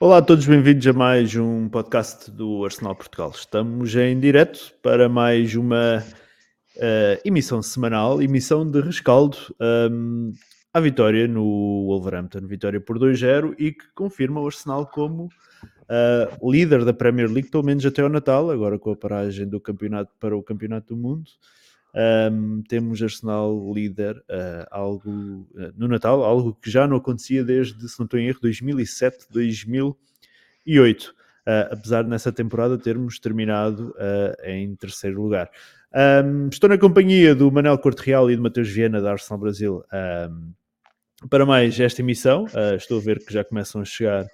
Olá a todos, bem-vindos a mais um podcast do Arsenal Portugal. Estamos em direto para mais uma uh, emissão semanal, emissão de rescaldo um, à vitória no Wolverhampton, vitória por 2-0 e que confirma o Arsenal como uh, líder da Premier League, pelo menos até ao Natal, agora com a paragem do campeonato para o Campeonato do Mundo. Um, temos Arsenal líder uh, algo, uh, no Natal, algo que já não acontecia desde, se não estou em erro, 2007, 2008, uh, apesar de nessa temporada termos terminado em terceiro lugar. Um, estou na companhia do Manel Corte Real e do Mateus Viana da Arsenal Brasil um, para mais esta emissão. estou a ver que já começam a chegar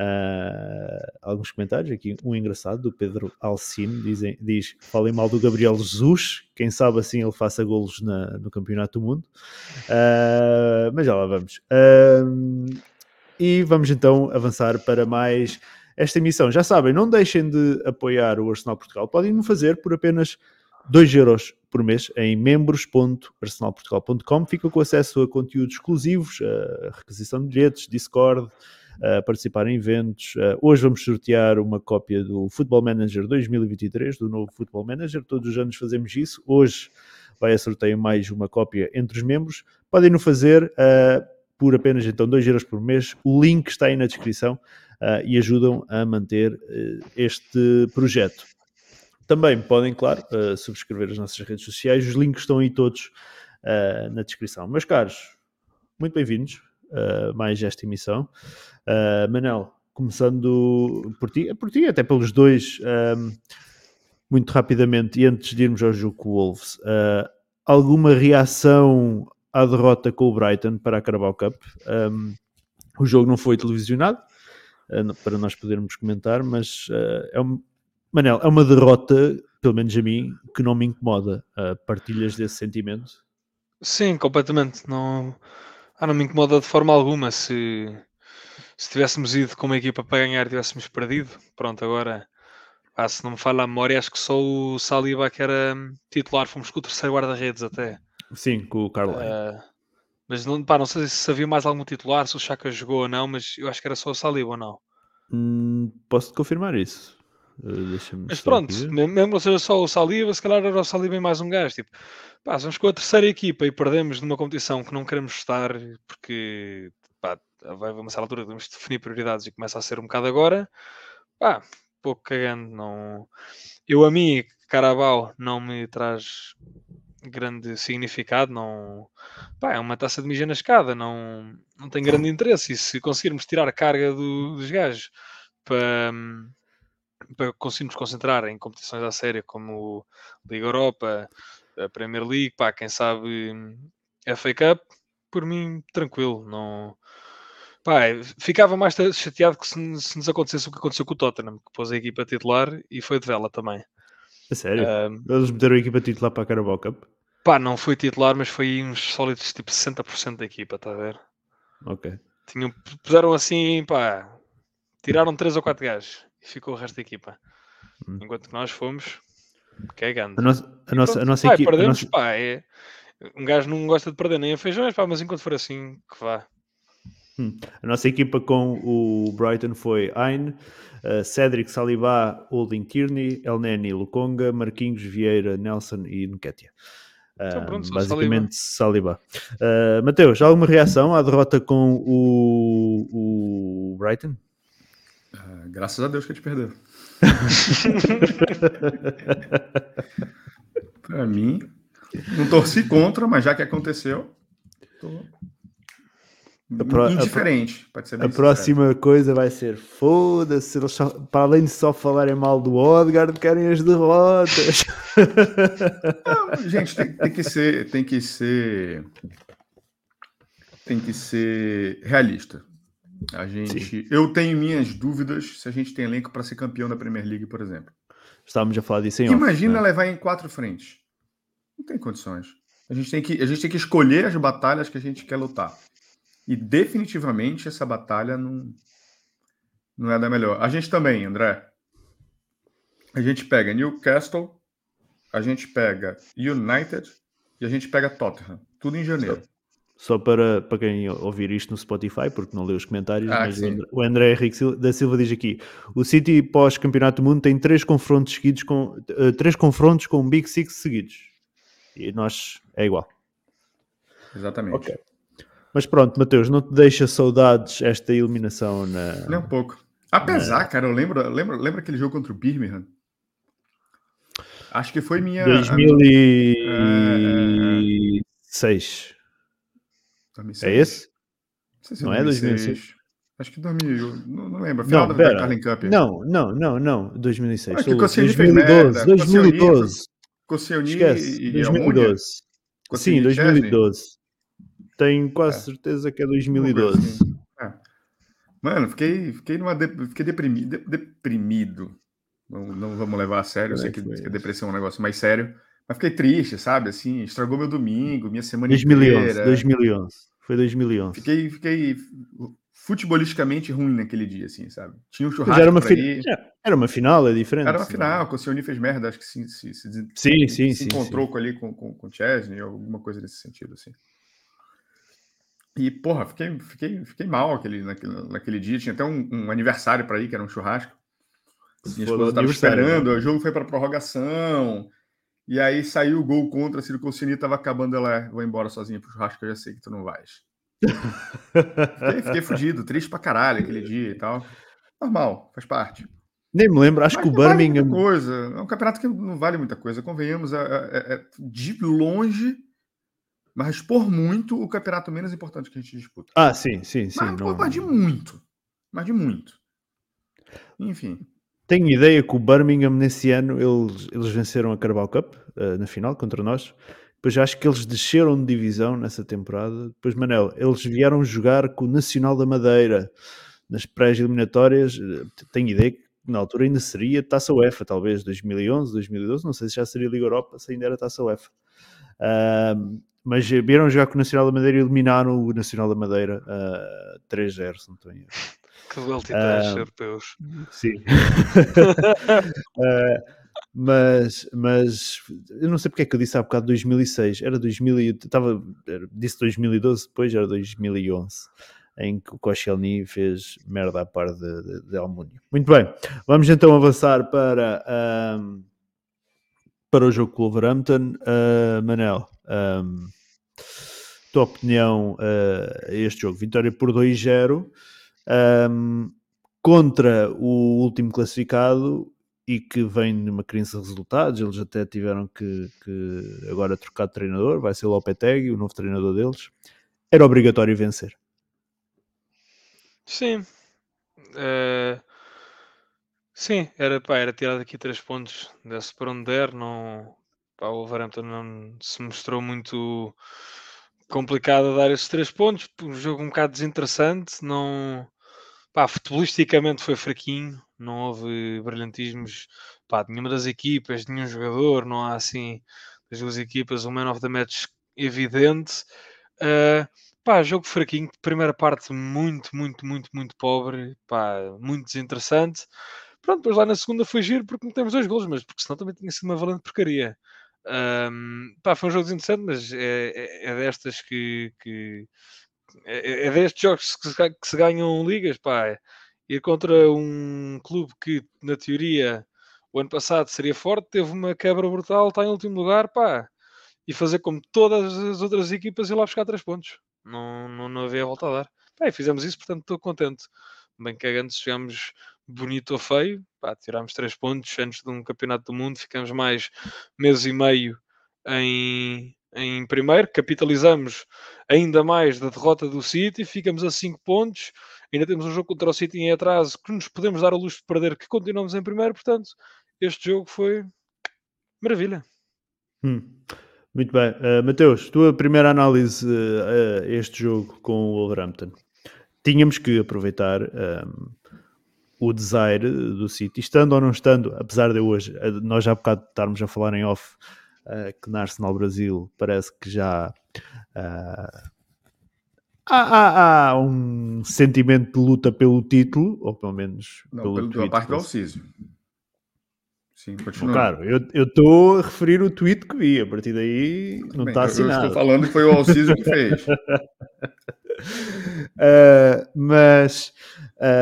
Uh, alguns comentários aqui, um engraçado do Pedro Alcine dizem, diz: falem mal do Gabriel Jesus, quem sabe assim ele faça golos na, no Campeonato do Mundo. Uh, mas já lá vamos. Uh, e vamos então avançar para mais esta emissão. Já sabem, não deixem de apoiar o Arsenal Portugal, podem no fazer por apenas 2 euros por mês em membros.arsenalportugal.com. Ficam com acesso a conteúdos exclusivos, a requisição de bilhetes, Discord uh, participar em eventos. Uh, hoje vamos sortear uma cópia do Football Manager 2023, do novo Football Manager. Todos os anos fazemos isso. Hoje vai a sorteio mais uma cópia entre os membros. Podem no fazer uh, por apenas então 2 euros por mês. O link está aí na descrição uh, e ajudam a manter uh, este projeto. Também podem, claro, subscrever as nossas redes sociais. Os links estão aí todos na descrição. Meus caros, muito bem-vindos uh, mais esta emissão. Uh, Manel, começando por ti, por ti, até pelos dois, um, ehm, muito rapidamente, e antes de irmos ao jogo com o Wolves, uh, alguma reação à derrota com o Brighton para a Carabao Cup? Um, o jogo não foi televisionado, para nós podermos comentar, mas é um, Manel, é uma derrota, pelo menos a mim, que não me incomoda. partilhas desse sentimento? Sim, completamente. Não, ah, não me incomoda de forma alguma se, se tivéssemos ido com uma equipa para ganhar e tivéssemos perdido. Pronto, agora, ah, se não me falha a memória, acho que só o Saliba que era titular, fomos com o terceiro guarda-redes até. Sim, com o Carlos. Uh, mas não, pá, não sei se havia mais algum titular, se o Chaka jogou ou não, mas eu acho que era só o Saliba ou não. Hum, posso confirmar isso. Uh, mas pronto, mesmo que seja só o Saliba, se calhar era o Saliba e mais um gajo. Tipo, Pá, vamos com a terceira equipa e perdemos numa competição que não queremos estar porque pá, vai uma certa altura temos de definir prioridades e começa a ser um bocado agora. Pá, pouco cagando. Não... Eu a mim, Carabao não me traz grande significado, não pá, é uma taça de mijo na escada, não, não tem grande interesse. E se conseguirmos tirar a carga do, dos gajos para, para conseguirmos concentrar em competições à séria como Liga Europa, a Premier League, pá, quem sabe a Fake Up, por mim, tranquilo. Não... Pá, ficava mais chateado que se, se, nos acontecesse o que aconteceu com o Tottenham, que pôs a equipa titular e foi de vela também. A sério? Um, Eles meteram a equipa titular para a Carabao Cup? Pá, não foi titular, mas foi uns sólidos tipo 60% da equipa, está a ver? Ok. Tinham, puseram assim, pá, tiraram 3 ou 4 gajos e ficou o resto da equipa. Hum. Enquanto que nós fomos Cagando. A nossa, a nossa, a nossa equipa. Perdemos, nossa... pá, é... Um gajo não gosta de perder nem a feijões, pá, mas enquanto for assim, que vá. Hum. A nossa equipa com o Brighton foi Ain, uh, Cedric Saliba, Holding Tierney, Elneny Lukonga, Marquinhos Vieira, Nelson e Nketia. Uh, então, pronto, basicamente Saliba. Saliba. Uh, Mateus, alguma reação à derrota com o, o Brighton? Uh, graças a Deus que a gente perdeu. Para mim, não torci contra, mas já que aconteceu, tô pro, indiferente. A, a próxima coisa vai ser foda-se, para além de só falarem mal do Odgard, querem as derrotas. Não, gente, tem, tem, que ser, tem que ser, tem que ser realista. A gente, Sim. eu tenho minhas dúvidas se a gente tem elenco para ser campeão da Premier League, por exemplo. Estávamos a falar disso em Imagina off, né? levar em quatro frentes. Não tem condições. A gente tem que a gente tem que escolher as batalhas que a gente quer lutar. E definitivamente essa batalha não não é da melhor. A gente também, André. A gente pega Newcastle, a gente pega United e a gente pega Tottenham, tudo em janeiro. Só para, para quem ouvir isto no Spotify, porque não leu os comentários, ah, mas sim. o André Henrique da Silva diz aqui: o City pós-campeonato do mundo tem três confrontos seguidos com uh, três confrontos com Big Six seguidos. E nós é igual. Exatamente. Okay. Mas pronto, Mateus, não te deixa saudades esta eliminação na. Nem um pouco. Apesar, na... cara, eu lembro, lembro, lembro aquele jogo contra o Birmingham. Acho que foi minha. 2006. É, é esse? Não, se é não é 2006? Acho que 2000, não, não lembro. Final não, da Carling Cup. Não, não, não, não. 2006. Ah, que 2012. 2012. Koscielny e 2012. Sim, 2012. Tenho quase é. certeza que é 2012. Assim. É. Mano, fiquei, fiquei, numa de, fiquei deprimido. De, deprimido. Não, não vamos levar a sério. Eu sei que, que a depressão é um negócio mais sério. Mas fiquei triste, sabe? Assim, estragou meu domingo, minha semana 2011, inteira. 2011. Foi 2011. Fiquei, fiquei futebolisticamente ruim naquele dia, assim, sabe? Tinha um churrasco era uma, fi... era uma final, é diferente. Era uma assim, final, né? o Cioni fez merda, acho que se, se, se, sim, sim, se sim, encontrou sim. ali com, com, com o Chesney, alguma coisa nesse sentido, assim. E, porra, fiquei, fiquei, fiquei mal aquele, naquele, naquele dia. Tinha até um, um aniversário para ir, que era um churrasco. Minha esposa estava esperando, né? o jogo foi para prorrogação. E aí saiu o gol contra, Ciro Colcini estava acabando, ela é, vou embora sozinha pro churrasco, eu já sei que tu não vais. fiquei, fiquei fudido, triste pra caralho aquele dia e tal. Normal, faz parte. Nem me lembro, acho Mas que o Birmingham. Vale coisa. É um campeonato que não vale muita coisa. Convenhamos, é, é, é de longe mas por muito o campeonato menos importante que a gente disputa. Ah, sim, sim, sim. Mas, não... mas de muito. Mas de muito. Enfim. Tenho ideia que o Birmingham nesse ano eles, eles venceram a Carabao Cup uh, na final contra nós. Depois acho que eles desceram de divisão nessa temporada. Depois, Manel, eles vieram jogar com o Nacional da Madeira nas pré-eliminatórias. Eh, tenho ideia que na altura ainda seria Taça UEFA, talvez 2011, 2012. Não sei se já seria Liga Europa, se ainda era Taça UEFA. Uh, mas vieram jogar com o Nacional da Madeira e eliminaram o Nacional da Madeira uh, 3-0, se não estou Que multitrash uh, europeus. Sim. uh, mas, mas eu não sei porque é que eu disse há bocado 2006, era 2000, estava, disse 2012, depois era 2011 em que o Koscielny fez merda à par de, de, de Almúnia. Muito bem, vamos então avançar para, um, para o jogo com o Wolverhampton. Uh, Manel, um, tua opinião uh, a este jogo? Vitória por 2-0 um, contra o último classificado e que vem numa crise de resultados. Eles até tiveram que, que agora trocar de treinador, vai ser o Lopetegui, o novo treinador deles. Era obrigatório vencer. Sim. Uh, sim, era, pá, era tirar daqui três pontos desse para onde der, não, Pá, o Wolverhampton não se mostrou muito complicado dar esses três pontos. Um jogo um bocado desinteressante. Não, pá, futebolisticamente foi fraquinho. Não houve brilhantismos pá, de nenhuma das equipas, de nenhum jogador. Não há assim das duas equipas um man of the match evidente. Uh, pá, jogo fraquinho. Primeira parte muito, muito, muito, muito pobre. Pá, muito desinteressante. Pronto, depois lá na segunda foi giro porque não temos dois gols, mas porque senão também tinha sido uma valente porcaria. Um, pá, foi um jogo interessante, mas é, é, é destas que, que é, é, destes jogos que se, que se, ganham ligas, pá. Ir contra um clube que, na teoria, o ano passado seria forte, teve uma quebra brutal, está em último lugar, pá. E fazer como todas as outras equipas e lá buscar três pontos. Não, não, não havia volta a dar. Pá, fizemos isso, portanto estou contente. Bem cagando, chegamos bonito ou feio, pá, tirámos três pontos antes de um campeonato do mundo, ficamos mais mês e meio em, em primeiro, capitalizamos ainda mais da derrota do City, ficamos a 5 pontos, ainda temos um jogo contra o City em atraso que nos podemos dar a luz de perder, que continuamos em primeiro, portanto, este jogo foi maravilha. Hum. Muito bem. Uh, Mateus, tua primeira análise uh, este jogo com o Wolverhampton. Tínhamos que aproveitar um, o desire do City, estando ou não estando, apesar de hoje, eh, nós já há bocado estarmos a falar em off, uh, que na Arsenal Brasil parece que já uh, há, há, há, um sentimento de luta pelo título, ou pelo menos não, pelo, pela parte do Alcísio. Sim, continua. Claro, eu estou a referir o tweet que vi, a partir daí não está assinado. Eu estou falando que foi o Alciso que fez. uh, mas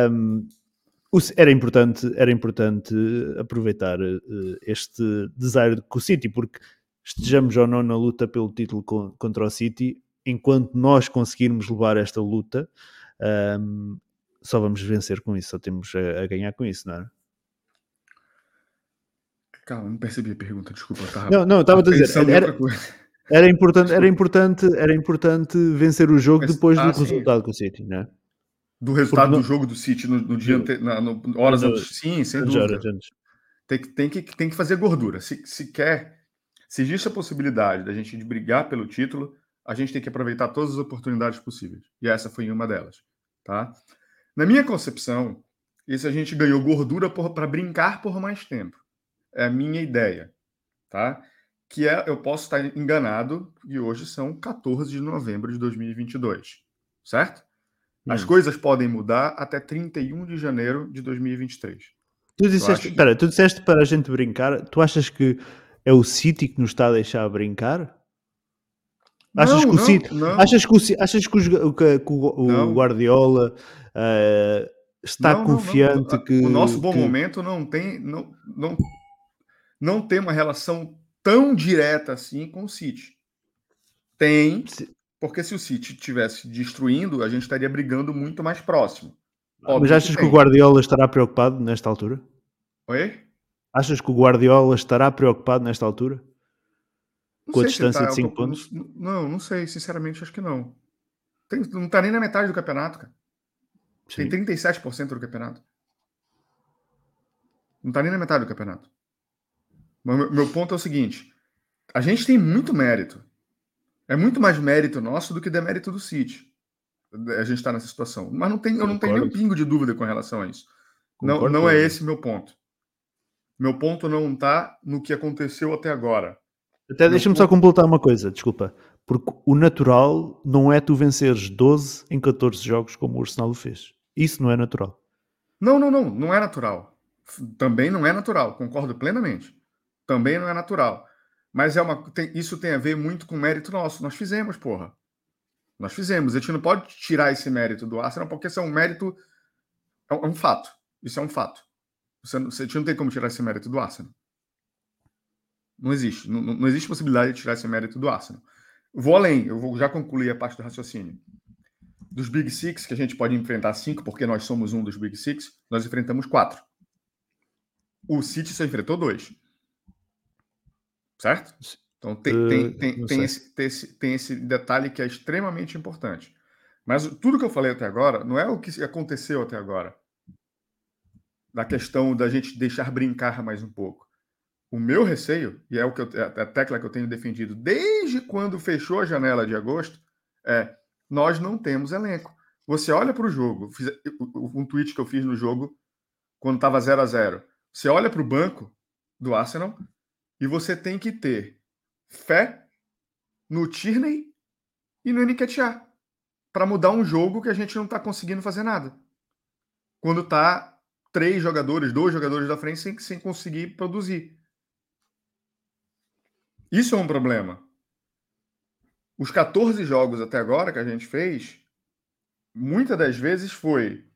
um, era importante, era importante aproveitar uh, este desaire com o City, porque estejamos ou não na luta pelo título contra o City, enquanto nós conseguirmos levar esta luta, um, só vamos vencer com isso, só temos a, a ganhar com isso, não é? Calma, não percebi a pergunta, desculpa. Tava, não, não, estava a dizer. Era, era, importante, era, importante, era importante vencer o jogo depois ah, do sim. resultado com o City, não é? Do resultado do jogo do City no, no dia ante... na, no, horas antes. Sim, sem dúvida. Tem que, tem, que, tem que fazer gordura. Se, se quer, se existe a possibilidade da gente de brigar pelo título, a gente tem que aproveitar todas as oportunidades possíveis. E essa foi uma delas. Tá? Na minha concepção, isso a gente ganhou gordura para brincar por mais tempo é a minha ideia, tá? Que é, eu posso estar enganado, e hoje são 14 de novembro de 2022, certo? As hum. coisas podem mudar até 31 de janeiro de 2023. Tu disseste, que... tu disseste para a gente brincar, tu achas que é o City que nos está a deixar brincar? Achas não, que o City, não. achas que o, achas que o, que, que o, o Guardiola uh, está não, confiante que o nosso bom momento não tem não, não não tem uma relação tão direta assim com o City. Tem, porque se o City estivesse destruindo, a gente estaria brigando muito mais próximo. Óbvio Mas achas que, que o Guardiola estará preocupado nesta altura? Oi? Achas que o Guardiola estará preocupado nesta altura? Não com a distância tá, de 5 pontos? Não, não sei, sinceramente, acho que não. Tem, não está nem na metade do campeonato, cara. Sim. Tem 37% do campeonato. Não está nem na metade do campeonato. Mas meu ponto é o seguinte: a gente tem muito mérito. É muito mais mérito nosso do que demérito do City. A gente está nessa situação. Mas não tem, eu não tenho nem um pingo de dúvida com relação a isso. não, não é esse meu ponto. Meu ponto não está no que aconteceu até agora. Até deixa-me ponto... só completar uma coisa, desculpa. Porque o natural não é tu venceres 12 em 14 jogos como o Arsenal fez. Isso não é natural. Não, não, não. Não é natural. Também não é natural. Concordo plenamente também não é natural. Mas é uma, tem, isso tem a ver muito com mérito nosso. Nós fizemos, porra. Nós fizemos. A gente não pode tirar esse mérito do Arsenal, porque isso é um mérito. É um, é um fato. Isso é um fato. Você, você, a gente não tem como tirar esse mérito do Arsenal. Não existe. Não, não existe possibilidade de tirar esse mérito do Arsenal. Vou além, eu vou já concluir a parte do raciocínio. Dos Big Six, que a gente pode enfrentar cinco, porque nós somos um dos Big Six, nós enfrentamos quatro. O City só enfrentou dois certo? Então tem, uh, tem, tem, tem, esse, tem, esse, tem esse detalhe que é extremamente importante. Mas tudo que eu falei até agora não é o que aconteceu até agora. Da questão da gente deixar brincar mais um pouco. O meu receio, e é o que eu, é a tecla que eu tenho defendido desde quando fechou a janela de agosto, é nós não temos elenco. Você olha para o jogo, fiz, um tweet que eu fiz no jogo quando estava 0 a 0 Você olha para o banco do Arsenal, e você tem que ter fé no Tierney e no Nketiah para mudar um jogo que a gente não está conseguindo fazer nada. Quando tá três jogadores, dois jogadores da frente sem, sem conseguir produzir. Isso é um problema. Os 14 jogos até agora que a gente fez, muitas das vezes foi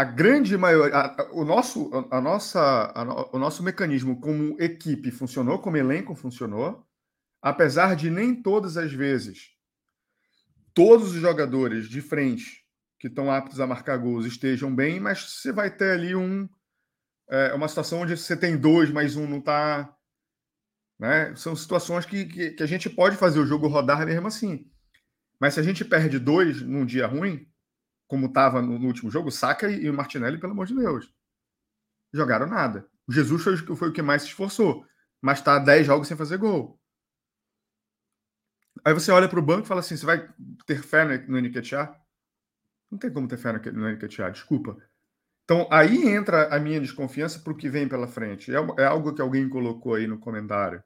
a grande maioria, a, o nosso, a, a nossa, a, o nosso mecanismo como equipe funcionou, como elenco funcionou, apesar de nem todas as vezes todos os jogadores de frente que estão aptos a marcar gols estejam bem, mas você vai ter ali um é, uma situação onde você tem dois, mas um não está. Né? São situações que, que, que a gente pode fazer o jogo rodar mesmo assim. Mas se a gente perde dois num dia ruim, como estava no, no, último jogo, Saka e, o Martinelli, pelo amor de Deus. Jogaram nada. O Jesus foi, foi o que mais se esforçou, mas está 10 jogos sem fazer gol. Aí você olha para o banco e fala assim: você vai ter fé no, no? Não tem como ter fé no, no desculpa. Então aí entra a minha desconfiança para o que vem pela frente. É, é, algo que alguém colocou aí no comentário,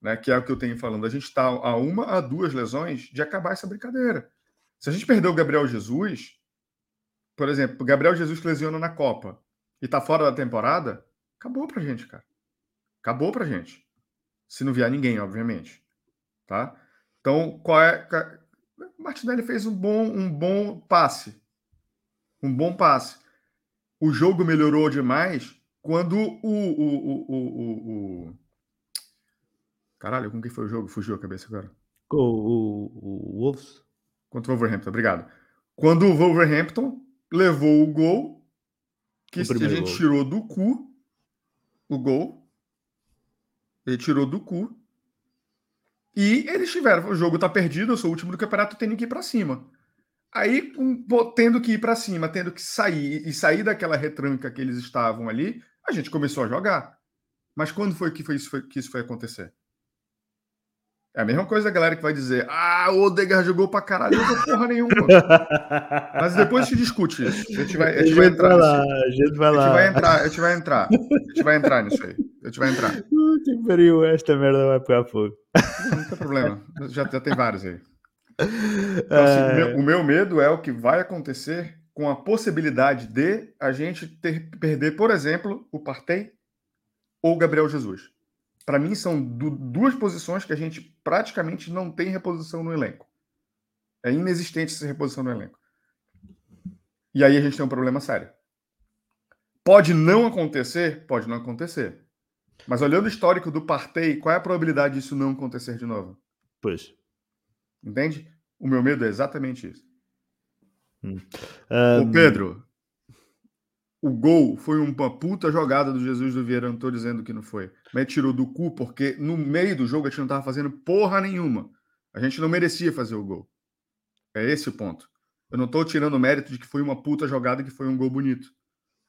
né? Que é o que eu tenho falando. A gente está a uma a duas lesões de acabar essa brincadeira. Se a gente perdeu o Gabriel Jesus, por exemplo, Gabriel Jesus lesiona na Copa e está fora da temporada, Acabou pra gente, cara. Acabou pra gente. Se não vier ninguém, obviamente. Tá? Então, qual é. Martinelli fez um bom, um bom passe. Um bom passe. O jogo melhorou demais quando o. o, o, o, o... Caralho, com quem foi o jogo? Fugiu a cabeça agora. O, o, o Wolves? Contra o Wolverhampton, obrigado. Quando o Wolverhampton levou o gol, que a gente gol. tirou do cu o gol. Ele tirou do cu. E eles tiveram, o jogo tá perdido, eu sou o último do campeonato, tendo que ir para cima. Aí, um, tendo que ir para cima, tendo que sair e sair daquela retranca que eles estavam ali, a gente começou a jogar. Mas quando foi que, foi isso, foi, que isso foi acontecer? É a mesma coisa a galera que vai dizer: Ah, o Odegar jogou pra caralho, não porra nenhuma. Mas depois a gente discute isso. A gente vai, a gente vai entrar lá. A gente vai lá. A gente vai entrar, a gente vai entrar. A gente vai entrar nisso aí. A gente vai entrar. Que pariu, esta merda vai pegar fogo. Não, tem problema. Já, já tem vários aí. Então, assim, meu, o meu medo é o que vai acontecer com a possibilidade de a gente ter perder, por exemplo, o Partey ou o Gabriel Jesus para mim, são du duas posições que a gente praticamente não tem reposição no elenco. É inexistente essa reposição no elenco. E aí a gente tem um problema sério. Pode não acontecer? Pode não acontecer. Mas olhando o histórico do Partey, qual é a probabilidade disso não acontecer de novo? Pois. Entende? O meu medo é exatamente isso. Hum. Um... Ô Pedro, o gol foi uma puta jogada do Jesus do Vieira, não estou dizendo que não foi. Mas tirou do cu porque no meio do jogo a gente não estava fazendo porra nenhuma. A gente não merecia fazer o gol. É esse o ponto. Eu não estou tirando o mérito de que foi uma puta jogada que foi um gol bonito.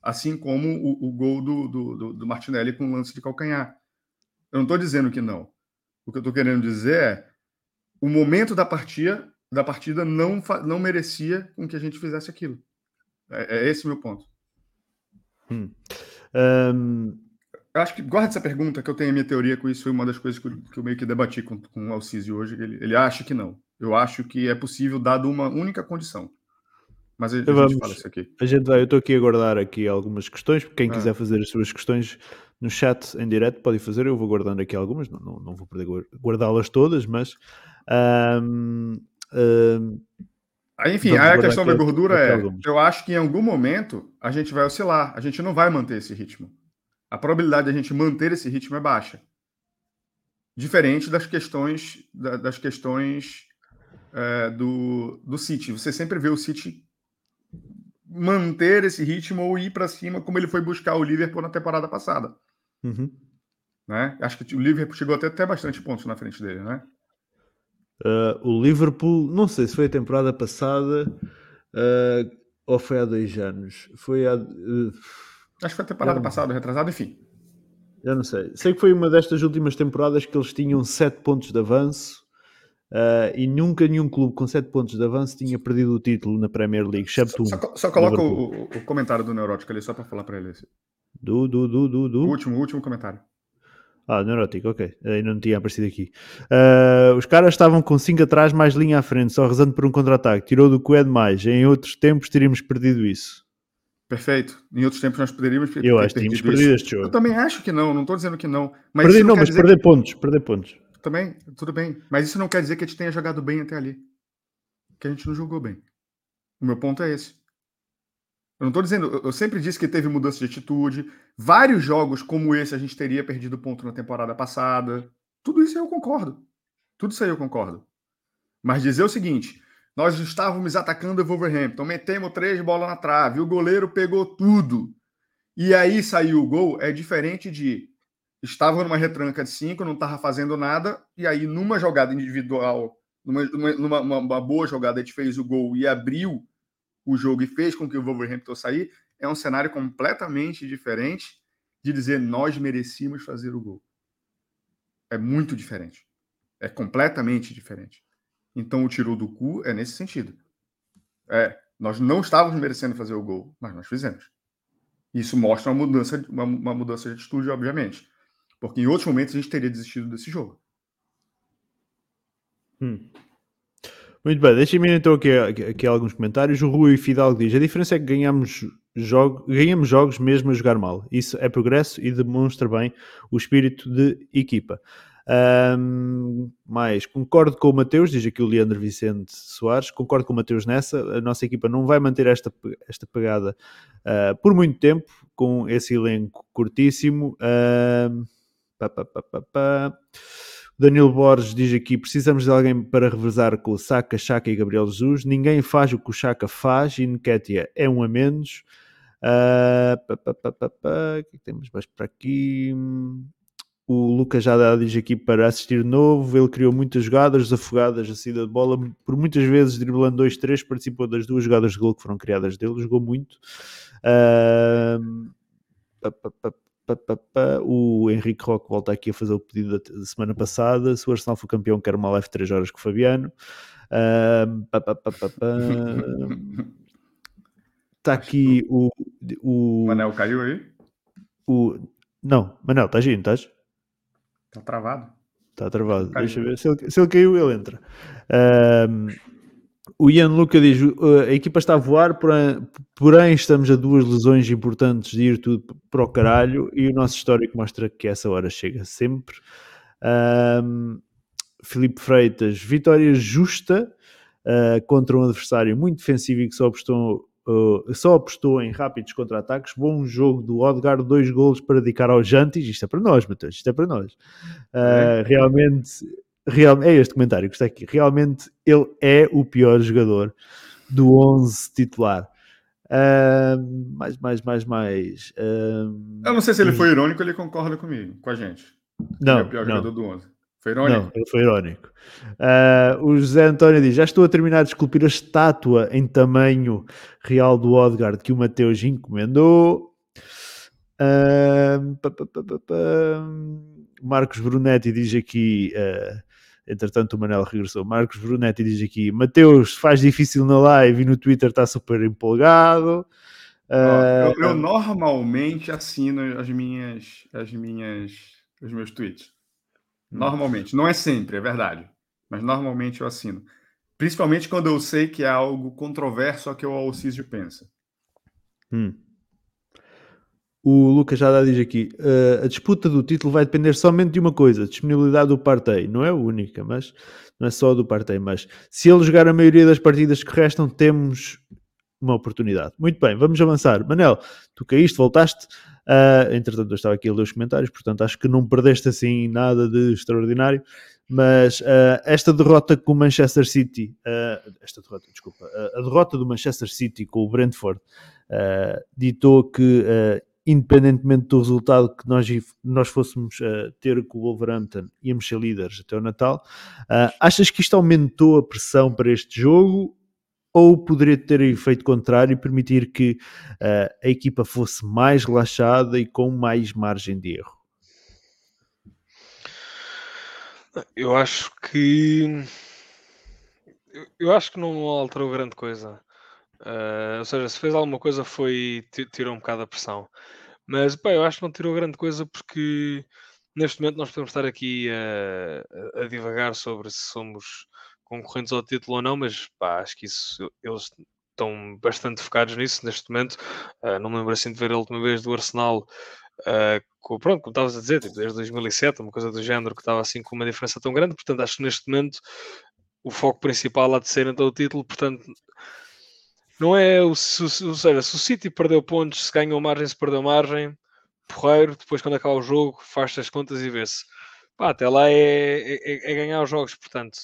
Assim como o, o gol do, do, do, Martinelli com lance de calcanhar. Eu não estou dizendo que não. O que eu estou querendo dizer é o momento da partida, da partida não, não merecia com que a gente fizesse aquilo. É, é esse o meu ponto. Hum. Um... Eu acho que guarda essa pergunta, que eu tenho a minha teoria com isso, foi uma das coisas que eu, que eu meio que debati com, com o Alcísio hoje. Ele, ele acha que não. Eu acho que é possível, dado uma única condição. Mas a, a Vamos, gente fala isso aqui. A gente vai, eu estou aqui a guardar aqui algumas questões, quem ah. quiser fazer as suas questões no chat em direto pode fazer, eu vou guardando aqui algumas, não, não, não vou poder guardá-las todas, mas um, um, Aí, enfim, aí a questão da gordura é: eu acho que em algum momento a gente vai oscilar, a gente não vai manter esse ritmo. A probabilidade de a gente manter esse ritmo é baixa. Diferente das questões das questões é, do, do City. Você sempre vê o City manter esse ritmo ou ir para cima, como ele foi buscar o Liverpool na temporada passada. Uhum. Né? Acho que o Liverpool chegou até, até bastante pontos na frente dele, né? Uh, o Liverpool, não sei se foi a temporada passada uh, ou foi há dois anos. Foi há. Uh, Acho que foi a temporada passada, retrasada, enfim. Eu não sei. Sei que foi uma destas últimas temporadas que eles tinham 7 pontos de avanço e nunca nenhum clube com 7 pontos de avanço tinha perdido o título na Premier League, excepto só, um. Só, só coloca o, o, comentário do Neurótico ali só para falar para ele. Do, do, do, do, do. O último, o último comentário. Ah, neurótico, ok. Ainda não tinha aparecido aqui. Uh, os caras estavam com 5 atrás, mais linha à frente, só rezando por um contra-ataque. Tirou do que é demais. Em outros tempos teríamos perdido isso. Perfeito. Em outros tempos nós poderíamos ter Eu acho que tínhamos perdido este jogo. Eu também acho que não, não estou dizendo que não. Mas perder não, não mas perder que... pontos, perder pontos. Também, tudo bem. Mas isso não quer dizer que a gente tenha jogado bem até ali. Que a gente não jogou bem. O meu ponto é esse. Eu não estou dizendo, eu sempre disse que teve mudança de atitude. Vários jogos como esse a gente teria perdido ponto na temporada passada. Tudo isso eu concordo. Tudo isso aí eu concordo. Mas dizer o seguinte: nós estávamos atacando o Wolverhampton, metemos três bolas na trave, o goleiro pegou tudo. E aí saiu o gol, é diferente de estava numa retranca de cinco, não estava fazendo nada, e aí numa jogada individual, numa, numa, numa boa jogada, a gente fez o gol e abriu o jogo e fez com que o Wolverhampton sair, é um cenário completamente diferente de dizer nós merecíamos fazer o gol. É muito diferente. É completamente diferente. Então o tirou do cu é nesse sentido. É, nós não estávamos merecendo fazer o gol, mas nós fizemos. Isso mostra uma mudança, uma, uma mudança de atitude, obviamente. Porque em outros momentos a gente teria desistido desse jogo. Hum. Muito bem, deixem-me então aqui, aqui, alguns comentários. O Rui Fidalgo diz: a diferença é que ganhamos, jogo, ganhamos jogos mesmo a jogar mal. Isso é progresso e demonstra bem o espírito de equipa. Um, mais, concordo com o Mateus, diz aqui o Leandro Vicente Soares, concordo com o Mateus nessa. A nossa equipa não vai manter esta, esta pegada uh, por muito tempo, com esse elenco curtíssimo. Uh, pá, pá, pá, Danilo Borges diz aqui: precisamos de alguém para revezar com o Saka, Chaka e Gabriel Jesus. Ninguém faz o que o Chaka faz e Nketiah é um a menos. Uh, que temos mais para aqui? O Lucas já diz aqui para assistir novo. Ele criou muitas jogadas desafogadas, a saída de bola, por muitas vezes driblando 2, 3, participou das duas jogadas de gol que foram criadas dele, jogou muito. Uh, o Henrique Roque volta aqui a fazer o pedido da semana passada. Se o Arsenal for campeão, quer uma live 3 horas com o Fabiano. Está aqui o, o. Manel caiu aí? O, não, Manel, estás aí, estás? Está travado. Está travado. Caiu. Deixa eu ver. Se ele, se ele caiu, ele entra. Um, o Ian Luca diz: a equipa está a voar, porém estamos a duas lesões importantes de ir tudo para o caralho. E o nosso histórico mostra que essa hora chega sempre. Um, Filipe Freitas, vitória justa uh, contra um adversário muito defensivo e que só apostou Uh, só apostou em rápidos contra-ataques. Bom jogo do Odgar, dois golos para dedicar aos Jantis. Isto é para nós, Matheus, isto é para nós. Uh, realmente, real, é este comentário que está aqui. Realmente, ele é o pior jogador do 11 titular. Uh, mais, mais, mais, mais. Uh, Eu não sei se ele foi irônico, ele concorda comigo, com a gente. Não, ele é o pior não. jogador do 11. Foi irônico? Não, ele foi irônico. Uh, o José António diz: Já estou a terminar de esculpir a estátua em tamanho real do Odgard que o Mateus encomendou. Uh, pa, pa, pa, Marcos Brunetti diz aqui. Uh, entretanto, o Manel regressou. Marcos Brunetti diz aqui: Mateus faz difícil na live e no Twitter está super empolgado. eu, eu normalmente assino as minhas, as minhas, os meus tweets. Normalmente. Não é sempre, é verdade. Mas normalmente eu assino. Principalmente quando eu sei que é algo controverso ao que o Alcísio pensa. Hum. O Lucas já diz aqui: uh, a disputa do título vai depender somente de uma coisa, disponibilidade do Partey. Não é a única, mas não é só do Partey. Mas se ele jogar a maioria das partidas que restam, temos uma oportunidade. Muito bem, vamos avançar. Manel, tu caíste, voltaste. Uh, entretanto, eu estava aqui a ler os comentários, portanto, acho que não perdeste assim nada de extraordinário. Mas uh, esta derrota com o Manchester City, uh, esta derrota, desculpa, a derrota do Manchester City com o Brentford ditou que, independentemente do resultado que nós, nós fôssemos ter com o Wolverhampton, íamos ser líderes até o Natal. achas que isto aumentou a pressão para este jogo ou poderia ter efeito contrário e permitir que uh, a equipa fosse mais relaxada e com mais margem de erro? Eu acho que eu acho que não alterou grande coisa. Uh, ou seja, se fez alguma coisa foi tirou um bocado a pressão. Mas pá, eu acho que não tirou grande coisa porque neste momento nós podemos estar aqui a, a, divagar sobre se somos concorrentes ao título ou não, mas pá, acho que isso eles estão bastante focados nisso neste momento. Uh, não me lembro assim de ver a última vez do Arsenal. Uh, com, pronto, como estavas a dizer, tipo, desde 2007, uma coisa do género que estava assim com uma diferença tão grande. Portanto, acho que neste momento o foco principal há de ser então o título. Portanto, não é o, se, ou seja, se o City perdeu pontos, se ganhou margem, se perdeu margem, porreiro. Depois, quando acaba o jogo, faz as contas e vê-se. Até lá é, é, é ganhar os jogos. Portanto,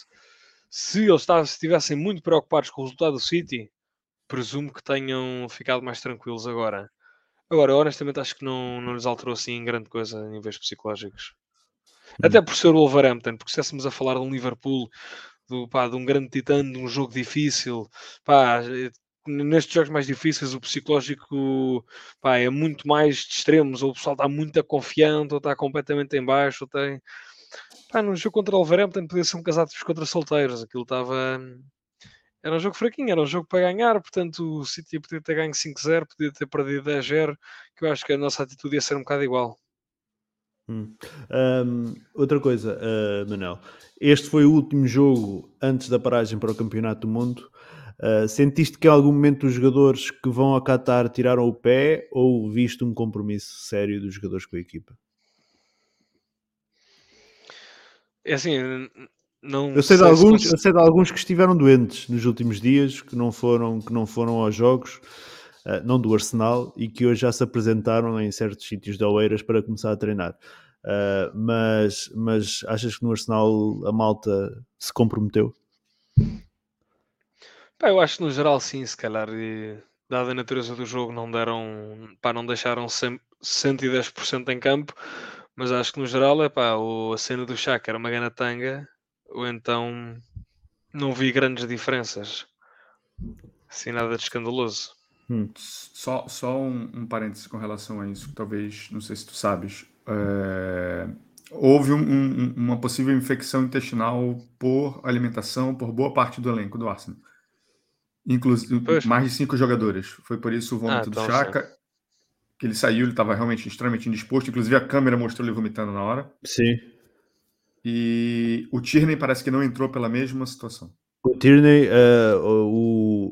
se eles estivessem muito preocupados com o resultado do City, presumo que tenham ficado mais tranquilos agora. Agora, honestamente, acho que não, não lhes alterou assim grande coisa em níveis psicológicos. Hum. Até por ser o Wolverhampton, porque se estivéssemos a falar de um Liverpool, do, pá, de um grande titã, de um jogo difícil, pá, nestes jogos mais difíceis o psicológico pá, é muito mais de extremos, ou o pessoal está muito confiante, ou está completamente em baixo, ou tem Pá, no jogo contra o Wolverhampton podia ser um casado contra solteiros. Aquilo estava. Era um jogo fraquinho, era um jogo para ganhar. Portanto, o City podia ter ganho 5-0, podia ter perdido 10-0. Que eu acho que a nossa atitude ia ser um bocado igual. Hum. Um, outra coisa, uh, Manel. Este foi o último jogo antes da paragem para o Campeonato do Mundo. Uh, sentiste que em algum momento os jogadores que vão ao Qatar tiraram o pé ou viste um compromisso sério dos jogadores com a equipa? É assim, não eu sei, de alguns, se... eu sei de alguns que estiveram doentes nos últimos dias, que não foram, que não foram aos jogos, uh, não do Arsenal, e que hoje já se apresentaram em certos sítios de Oeiras para começar a treinar. Uh, mas, mas achas que no Arsenal a malta se comprometeu? Pá, eu acho que no geral sim, se calhar, e, dada a natureza do jogo, não deram, pá, não deixaram 100, 110% em campo, mas acho que no geral é pá, o, a cena do Chaka era uma gana tanga, ou então não vi grandes diferenças. Assim, nada de escandaloso. Hum. Só, só um, um parênteses com relação a isso, talvez, não sei se tu sabes. É, houve um, um, uma possível infecção intestinal por alimentação por boa parte do elenco do Arsenal. Inclusive, mais de cinco jogadores. Foi por isso o vômito ah, do então Chaka. Que ele saiu, ele estava realmente extremamente indisposto. Inclusive, a câmera mostrou ele vomitando na hora. Sim. E o Tierney parece que não entrou pela mesma situação. O Tierney, uh, o,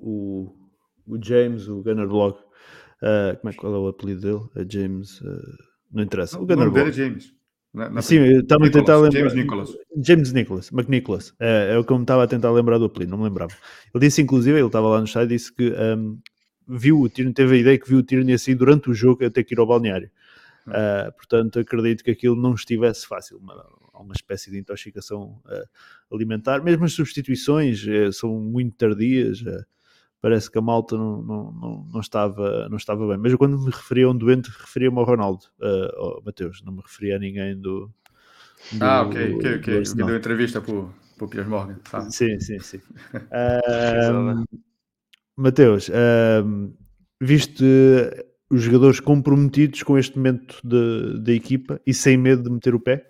o, o, James, o Gunner Block, uh, como é, qual é o apelido dele? É James, uh, não interessa. O, o Gunner Block. é James. Na, na Sim, eu estava a tentar lembrar. James Nicholas. James Nicholas, McNicholas. É, é o que eu me estava a tentar lembrar do apelido, não me lembrava. Ele disse, inclusive, ele estava lá no estádio, disse que um, viu o Tierney, teve a ideia que viu o Tierney assim durante o jogo a ter que ir ao balneário. Uh, portanto, acredito que aquilo não estivesse fácil. Uma, uma espécie de intoxicação uh, alimentar. Mesmo as substituições uh, são muito tardias parece que a malta não, não, não, não, estava, não estava bem. Mas eu, quando me referia a um doente, referia-me ao Ronaldo, uh, ao Mateus, não me referia a ninguém do. do ah, ok, ok, ok. Que deu entrevista para o Piers Morgan. Tá. Sim, sim, sim. uh, Mateus, uh, viste os jogadores comprometidos com este momento da equipa e sem medo de meter o pé?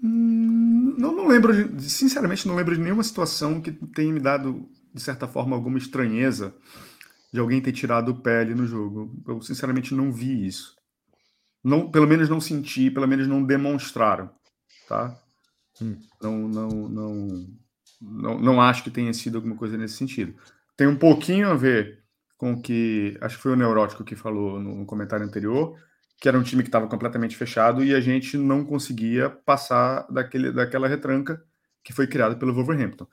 Hum, não, não lembro, sinceramente, não lembro de nenhuma situação que tenha me dado de certa forma, alguma estranheza de alguém ter tirado o pé ali no jogo. Eu, sinceramente, não vi isso. Não, pelo menos não senti, pelo menos não demonstraram, tá? Hum. Não, não, não, não, não acho que tenha sido alguma coisa nesse sentido. Tem um pouquinho a ver com o que, acho que foi o Neurótico que falou no, no comentário anterior, que era um time que estava completamente fechado e a gente não conseguia passar daquele, daquela retranca que foi criada pelo Wolverhampton.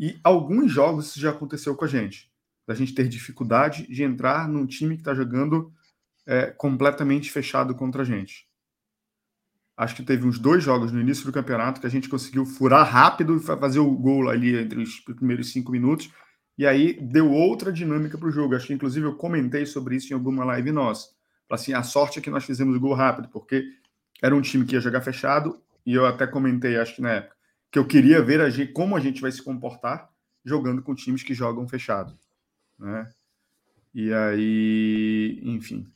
E alguns jogos isso já aconteceu com a gente. Da gente ter dificuldade de entrar num time que está jogando é, completamente fechado contra a gente. Acho que teve uns dois jogos no início do campeonato que a gente conseguiu furar rápido e fazer o gol ali entre os primeiros cinco minutos. E aí deu outra dinâmica para o jogo. Acho que inclusive eu comentei sobre isso em alguma live nossa. Assim, a sorte é que nós fizemos o gol rápido, porque era um time que ia jogar fechado, e eu até comentei, acho que na época, que eu queria ver a gente, como a gente vai se comportar jogando com times que jogam fechado, né? E aí, enfim,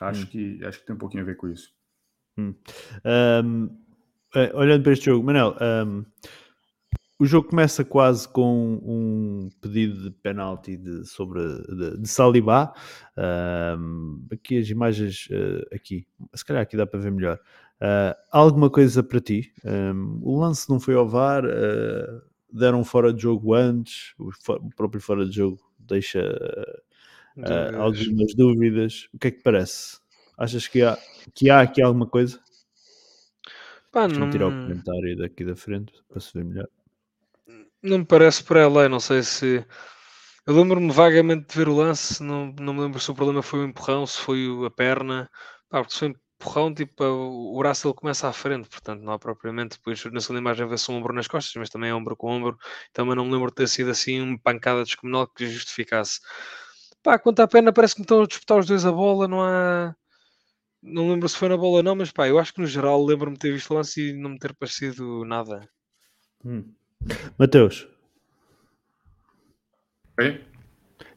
acho hum. que acho que tem um pouquinho a ver com isso. Hum. Um, é, olhando para este jogo, Manel, um, o jogo começa quase com um pedido de penalti de, sobre de, de Salibá. Um, aqui as imagens uh, aqui, se calhar aqui dá para ver melhor. Uh, alguma coisa para ti? Um, o lance não foi ao VAR, uh, deram fora de jogo antes, o, o próprio fora de jogo deixa uh, algumas dúvidas. O que é que parece? Achas que há, que há aqui alguma coisa? Pá, não... tirar o comentário daqui da frente para se ver melhor. Não me parece para ela, não sei se. Eu lembro-me vagamente de ver o lance, não, não me lembro se o problema foi o empurrão, se foi a perna. Pá, porque se foi empurrão, tipo, o braço ele começa à frente, portanto não há propriamente, depois na segunda imagem vê-se um ombro nas costas, mas também é ombro com ombro, também não me lembro de ter sido assim uma pancada descomunal que justificasse. Pá, quanto à perna parece que me estão a disputar os dois a bola, não há... Não lembro se foi na bola ou não, mas pá, eu acho que no geral lembro-me de ter visto o lance e não me ter parecido nada. Hum. Mateus. Oi?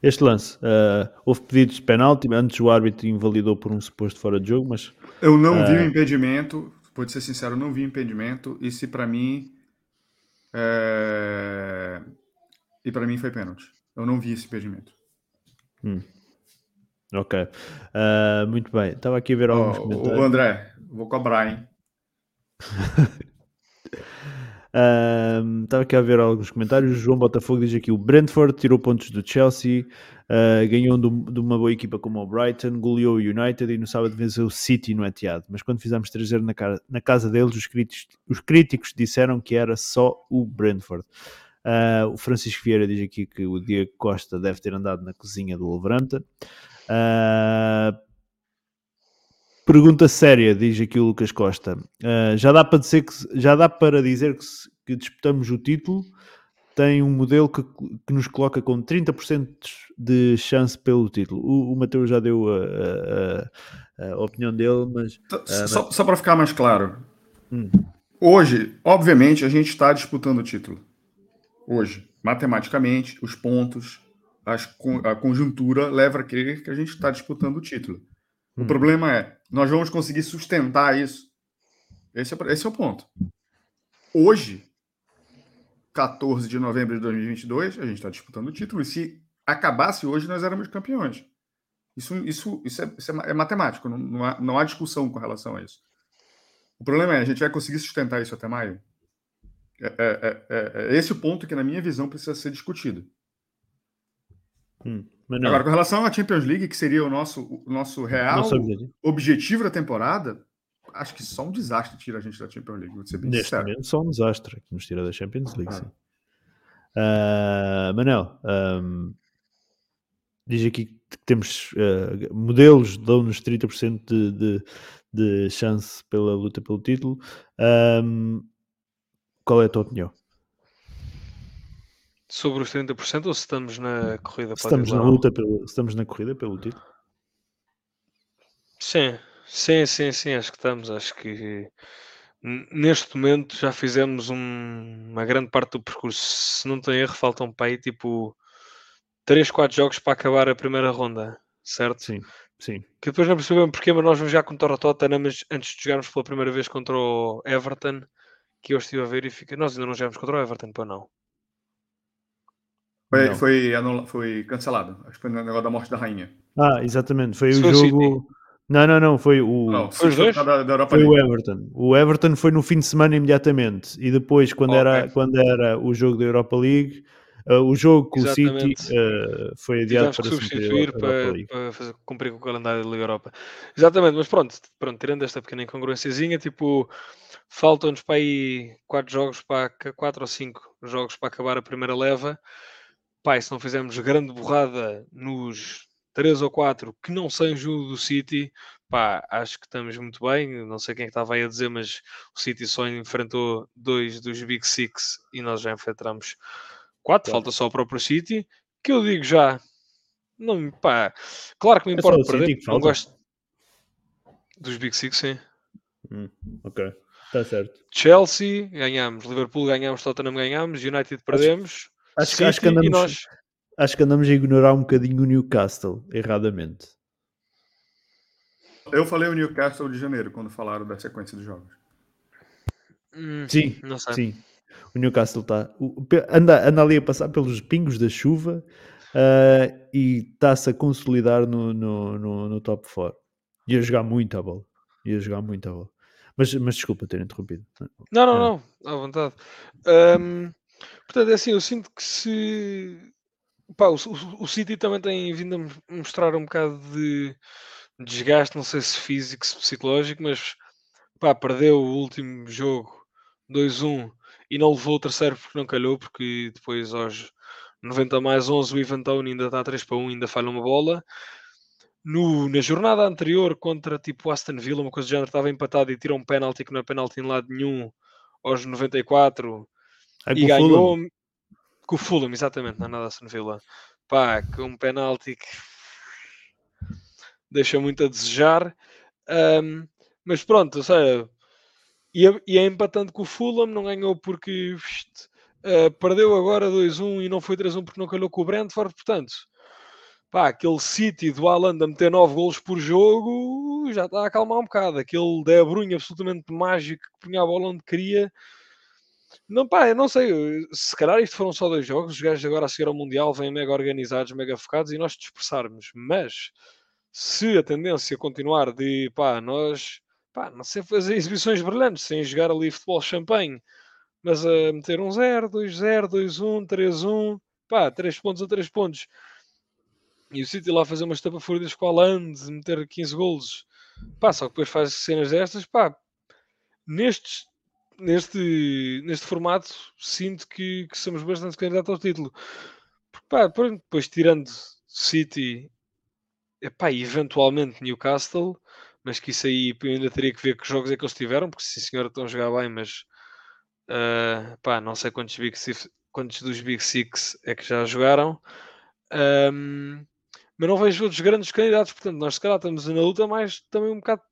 Este lance, uh, houve pedidos de penalti, antes o árbitro invalidou por um suposto fora de jogo, mas... Eu não uh... vi o impedimento, pode ser sincero, não vi impedimento, e se para mim... É... E para mim foi pênalti. Eu não vi esse impedimento. Hum. Ok. Uh, muito bem. Estava aqui a ver alguns oh, comentários. O André, Vou cobrar, hein? Estava aqui a ver alguns comentários. João Botafogo diz aqui: o Brentford tirou pontos do Chelsea, uh, ganhou de, de, uma boa equipa como o Brighton, goleou o United e no sábado venceu o City no Etihad. Mas quando fizemos 3 na, na casa deles, os críticos, os críticos disseram que era só o Brentford. Uh, o Francisco Vieira diz aqui que o Diego Costa deve ter andado na cozinha do Wolverhampton. Uh, Pergunta séria, diz aqui o Lucas Costa. Uh, já dá para dizer que já dá para dizer que, que disputamos o título. Tem um modelo que, que nos coloca com 30% de chance pelo título. O, o Mateus já deu a, a, a, opinião dele, mas. Uh, só, mas... só para ficar mais claro. Hum. Hoje, obviamente, a gente está disputando o título. Hoje, matematicamente, os pontos, as, a conjuntura leva a crer que a gente está disputando o título. O hum. problema é, nós vamos conseguir sustentar isso. Esse é, esse é o ponto. Hoje, 14 de novembro de 2022, a gente está disputando o título. E se acabasse hoje, nós éramos campeões. Isso, isso, isso, é, isso é, é matemático, não, não, há, não há discussão com relação a isso. O problema é, a gente vai conseguir sustentar isso até maio? É, é, é, é, é esse o ponto que, na minha visão, precisa ser discutido. Hum. Agora, com relação à Champions League, que seria o nosso, o nosso real nosso objetivo. objetivo da temporada, acho que só um desastre tira a gente da Champions League. Vou ser bem Neste sincero. momento, só um desastre que nos tira da Champions League. Ah. Uh, Manel, um, diz aqui que temos uh, modelos dão-nos 30% de, de, de, chance pela luta pelo título. Um, qual é a tua opinião? Sobre os 30% ou se estamos na corrida para estamos na luta pelo, Estamos na corrida pelo título? Sim, sim, sim, sim, acho que estamos. Acho que neste momento já fizemos um, uma grande parte do percurso. Se não tem erro, faltam para aí tipo 3, 4 jogos para acabar a primeira ronda, certo? Sim, sim. Que depois não percebemos porque, mas nós vamos já contra o Tottenham, mas antes de jogarmos pela primeira vez contra o Everton, que eu estive a ver e fica. Nós ainda não jogamos contra o Everton, para não. Foi, foi, anula, foi cancelado. Acho que foi no negócio da morte da rainha. Ah, exatamente. Foi o jogo. Não, não, não. Foi o. Não, foi os dois? Da, da foi o Everton. O Everton foi no fim de semana imediatamente. E depois, quando, era, quando era o jogo da Europa League, uh, o jogo com Exatamente. o City uh, foi adiado para substituir para, para fazer, cumprir com o calendário da Liga Europa. Exatamente, mas pronto, pronto tirando esta pequena incongruênciazinha, tipo, faltam-nos para aí 4 jogos para 4 ou 5 jogos para acabar a primeira leva pai, se não fizermos grande borrada nos 3 ou 4 que não sejam do City, pá, acho que estamos muito bem. Não sei quem é que estava aí a dizer, mas o City só enfrentou dois dos Big Six e nós já enfrentamos quatro. Falta só o próprio City, que eu digo já. Não, pá, claro que me é importa é perder, não gosto dos Big Six, sim. Hum, ok, está certo. Chelsea ganhamos, Liverpool ganhamos, Tottenham ganhamos, United perdemos. Acho, City, acho, que andamos, nós... acho que andamos a ignorar um bocadinho o Newcastle, erradamente. Eu falei o Newcastle de janeiro, quando falaram da sequência dos jogos. Hum, sim, sim. O Newcastle está. Anda, anda ali a passar pelos pingos da chuva uh, e está-se a consolidar no, no, no, no top 4. Ia jogar muito a bola. Ia jogar muito a bola. Mas, mas desculpa ter interrompido. Não, não, não. À vontade. Um, Portanto, é assim, eu sinto que se. Pá, o, o, o City também tem vindo a mostrar um bocado de desgaste, não sei se físico, se psicológico, mas pá, perdeu o último jogo 2-1 e não levou o terceiro porque não calhou, porque depois aos 90 mais 11 o Ivan Tony ainda está 3 para 1, ainda falha uma bola. No, na jornada anterior contra tipo Aston Villa, uma coisa do género, estava empatado e tirou um penalti que não é penalti em lado nenhum aos 94 é e ganhou Fulham. com o Fulham, exatamente, não é nada Aston Villa. Pá, com um penalti que deixa muito a desejar. Um, mas pronto, ou seja, ia, ia empatando com o Fulham, não ganhou porque uh, perdeu agora 2-1 e não foi 3-1 porque não calhou com o Brentford, portanto, pá, aquele City do Haaland a meter 9 golos por jogo já está a acalmar um bocado. Aquele De Bruyne absolutamente mágico que punha a bola onde queria não, pá, eu não sei. Se calhar isto foram só dois jogos. Os gajos agora a seguir ao Mundial vêm mega organizados, mega focados e nós dispersarmos. Mas se a tendência continuar de pá, nós pá, não sei fazer exibições brilhantes, sem jogar ali futebol champanhe, mas a meter um 0, 2-0, 2-1, 3-1, pá, 3 pontos a 3 pontos. E o City lá fazer umas tapafúridas com a Land, meter 15 golos, pá, só que depois faz cenas destas, pá, nestes, neste, neste formato sinto que, que somos bastante candidatos ao título. Porque, pá, depois tirando City, epá, eventualmente Newcastle, mas que isso aí eu ainda teria que ver que jogos é que eles tiveram, porque sim senhor estão a jogar bem, mas uh, pá, não sei quantos, Big Six, quantos dos Big Six é que já jogaram. Um, mas não vejo outros grandes candidatos, portanto, nós se calhar estamos na luta, mas também um bocado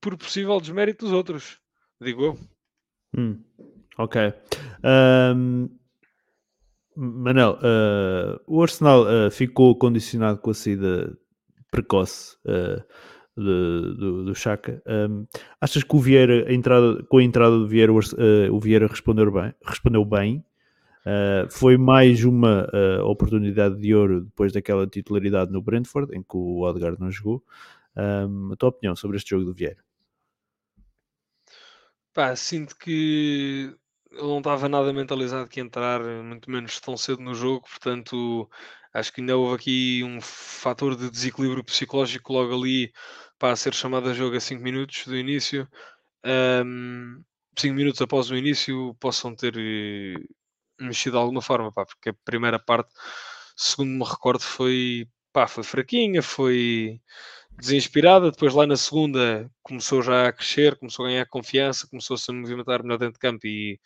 por possível desmérito dos outros, digo eu. Hum, ok. Um, Manel, uh, o Arsenal uh, ficou condicionado com a saída precoce uh, de, do, do Chaka. Um, achas que o Vieira, a entrada, com a entrada do Vieira, o, Vieira respondeu bem? Respondeu bem? Foi mais uma oportunidade de ouro depois daquela titularidade no Brentford, em que o Odegaard não jogou. Um, a tua opinião sobre este jogo do Vieira? Pá, sinto que ele não estava nada mentalizado que entrar, muito menos tão cedo no jogo, portanto acho que ainda houve aqui um fator de desequilíbrio psicológico logo ali para ser chamado a jogo a 5 minutos do início. 5 um, minutos após o início possam ter eh, mexido de alguma forma, pá, porque a primeira parte, segundo me recordo, foi, pá, foi fraquinha, foi desinspirada. Depois, lá na segunda, começou já a crescer, começou a ganhar confiança, começou-se a movimentar melhor dentro de campo e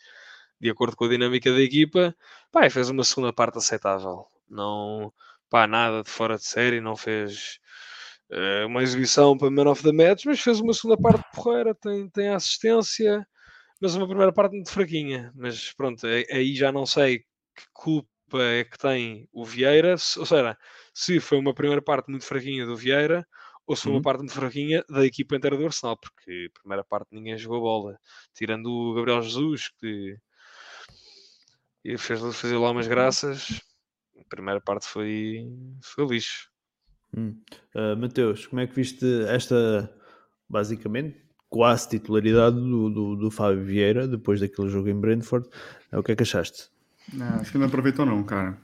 de acordo com a dinâmica da equipa, pá, fez uma segunda parte aceitável. Não, pá, nada de fora de série, não fez uh, uma exibição para Man of the Match, mas fez uma segunda parte porreira, tem, tem assistência, mas uma primeira parte muito fraquinha. Mas pronto, aí já não sei que culpa é que tem o Vieira, ou seja, se foi uma primeira parte muito fraquinha do Vieira, ou se foi uma uhum. parte muito fraquinha da equipa inteira do Arsenal, porque a primeira parte ninguém jogou a bola, tirando o Gabriel Jesus, que fez fazer lá umas graças. A primeira parte foi, foi lixo. Hum. Uh, Mateus, como é que viste esta, basicamente, quase titularidade do, do, do Fábio Vieira depois daquele jogo em Brentford? Uh, o que é que achaste? Não, acho que não aproveitou, não, cara.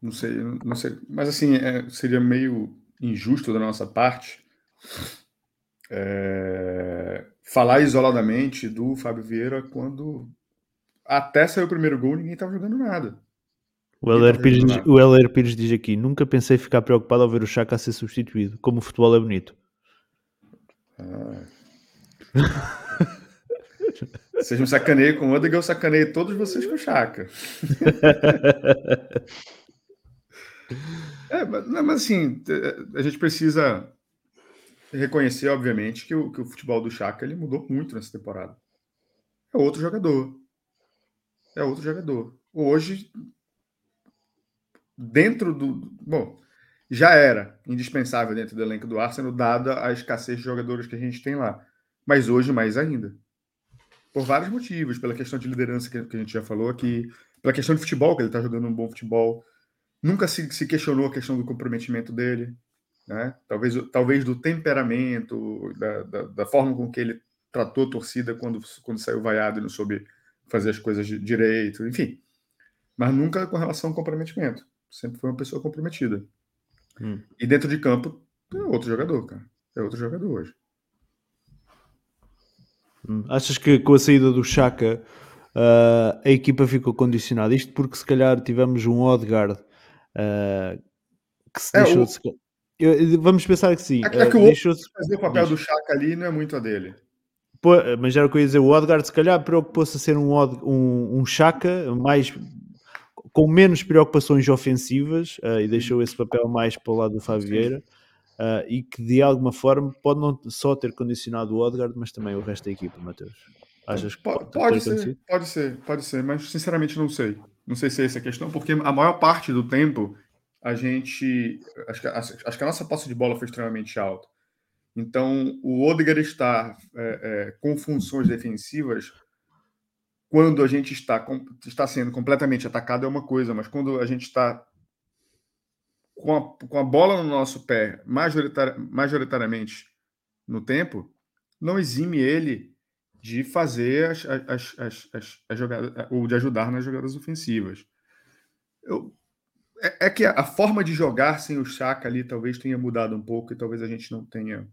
Não sei, não sei. Mas assim, é, seria meio injusto da nossa parte é, falar isoladamente do Fábio Vieira quando até sair o primeiro gol ninguém estava jogando nada. O Heller, Pires, o Heller Pires diz aqui: Nunca pensei ficar preocupado ao ver o Chaka a ser substituído. Como o futebol é bonito. Ah. Vocês me sacaneiam com o Odegaard, eu sacaneio todos vocês com o Chaka. é, mas, mas assim, a gente precisa reconhecer, obviamente, que o, que o futebol do Chaka ele mudou muito nessa temporada. É outro jogador. É outro jogador. Hoje, dentro do. Bom, já era indispensável dentro do elenco do Arsenal, dada a escassez de jogadores que a gente tem lá. Mas hoje, mais ainda. Por vários motivos, pela questão de liderança que, a gente já falou aqui, pela questão de futebol, que ele está jogando um bom futebol. Nunca se, se questionou a questão do comprometimento dele, né? talvez, talvez do temperamento, da, da, da forma com que ele tratou a torcida quando, quando saiu vaiado e não soube fazer as coisas direito, enfim. Mas nunca com relação ao comprometimento sempre foi uma pessoa comprometida. Hum. E dentro de campo, é outro jogador, cara. É outro jogador hoje. Hum. Achas que com a saída do Chaka uh, a equipa ficou condicionada? Isto porque se calhar tivemos um Odegaard uh, que se é, deixou o... de... Eu, vamos pensar que sim. É, é que o deixou fazer o papel do Chaka ali não é muito a dele. Pô, mas era o que eu ia dizer, o Odegaard se calhar preocupou-se a ser um, um, um Chaka mais com menos preocupações ofensivas uh, e deixou esse papel mais para o lado do Fábio Vieira uh, e que de alguma forma pode não só ter condicionado o Odegaard, mas também o resto da equipa, Matheus. Achas que pode, pode ser, pode ser, pode ser, mas sinceramente não sei. Não sei se é essa a questão, porque a maior parte do tempo a gente. Acho que, acho que a nossa posse de bola foi extremamente alta. Então, o Odegaard estar é, é, com funções defensivas quando a gente está, está sendo completamente atacado é uma coisa, mas quando a gente está com a, com a bola no nosso pé, majoritar, majoritariamente no tempo, não exime ele de fazer as, as, as, as, as jogadas, ou de ajudar nas jogadas ofensivas. Eu, é, é, que a, forma de jogar sem o Chaka ali talvez tenha mudado um pouco e talvez a gente não tenha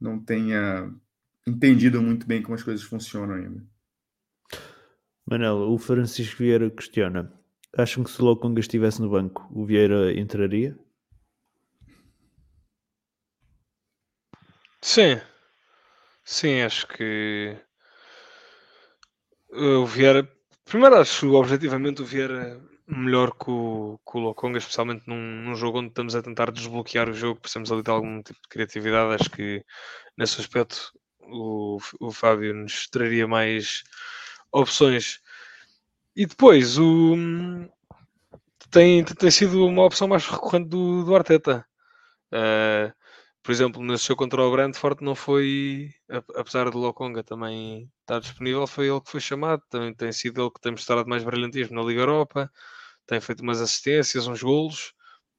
não tenha entendido muito bem como as coisas funcionam ainda. Manel, o Francisco Vieira questiona: acham que se o Lokonga estivesse no banco, o Vieira entraria? Sim, sim, acho que o Vieira. Primeiro, acho objetivamente o Vieira melhor que o, que o Lokonga, especialmente num, num, jogo onde estamos a tentar desbloquear o jogo, precisamos ali de algum tipo de criatividade. Acho que nesse aspecto o, o Fábio nos traria mais opções. E depois o tem, tem sido uma opção mais recorrente do, do Arteta. Uh, por exemplo, nesse jogo contra o Brentford não foi, apesar de Lokonga também estar disponível, foi ele que foi chamado. Também tem sido ele que tem mostrado mais brilhantismo na Liga Europa, tem feito umas assistências, uns golos,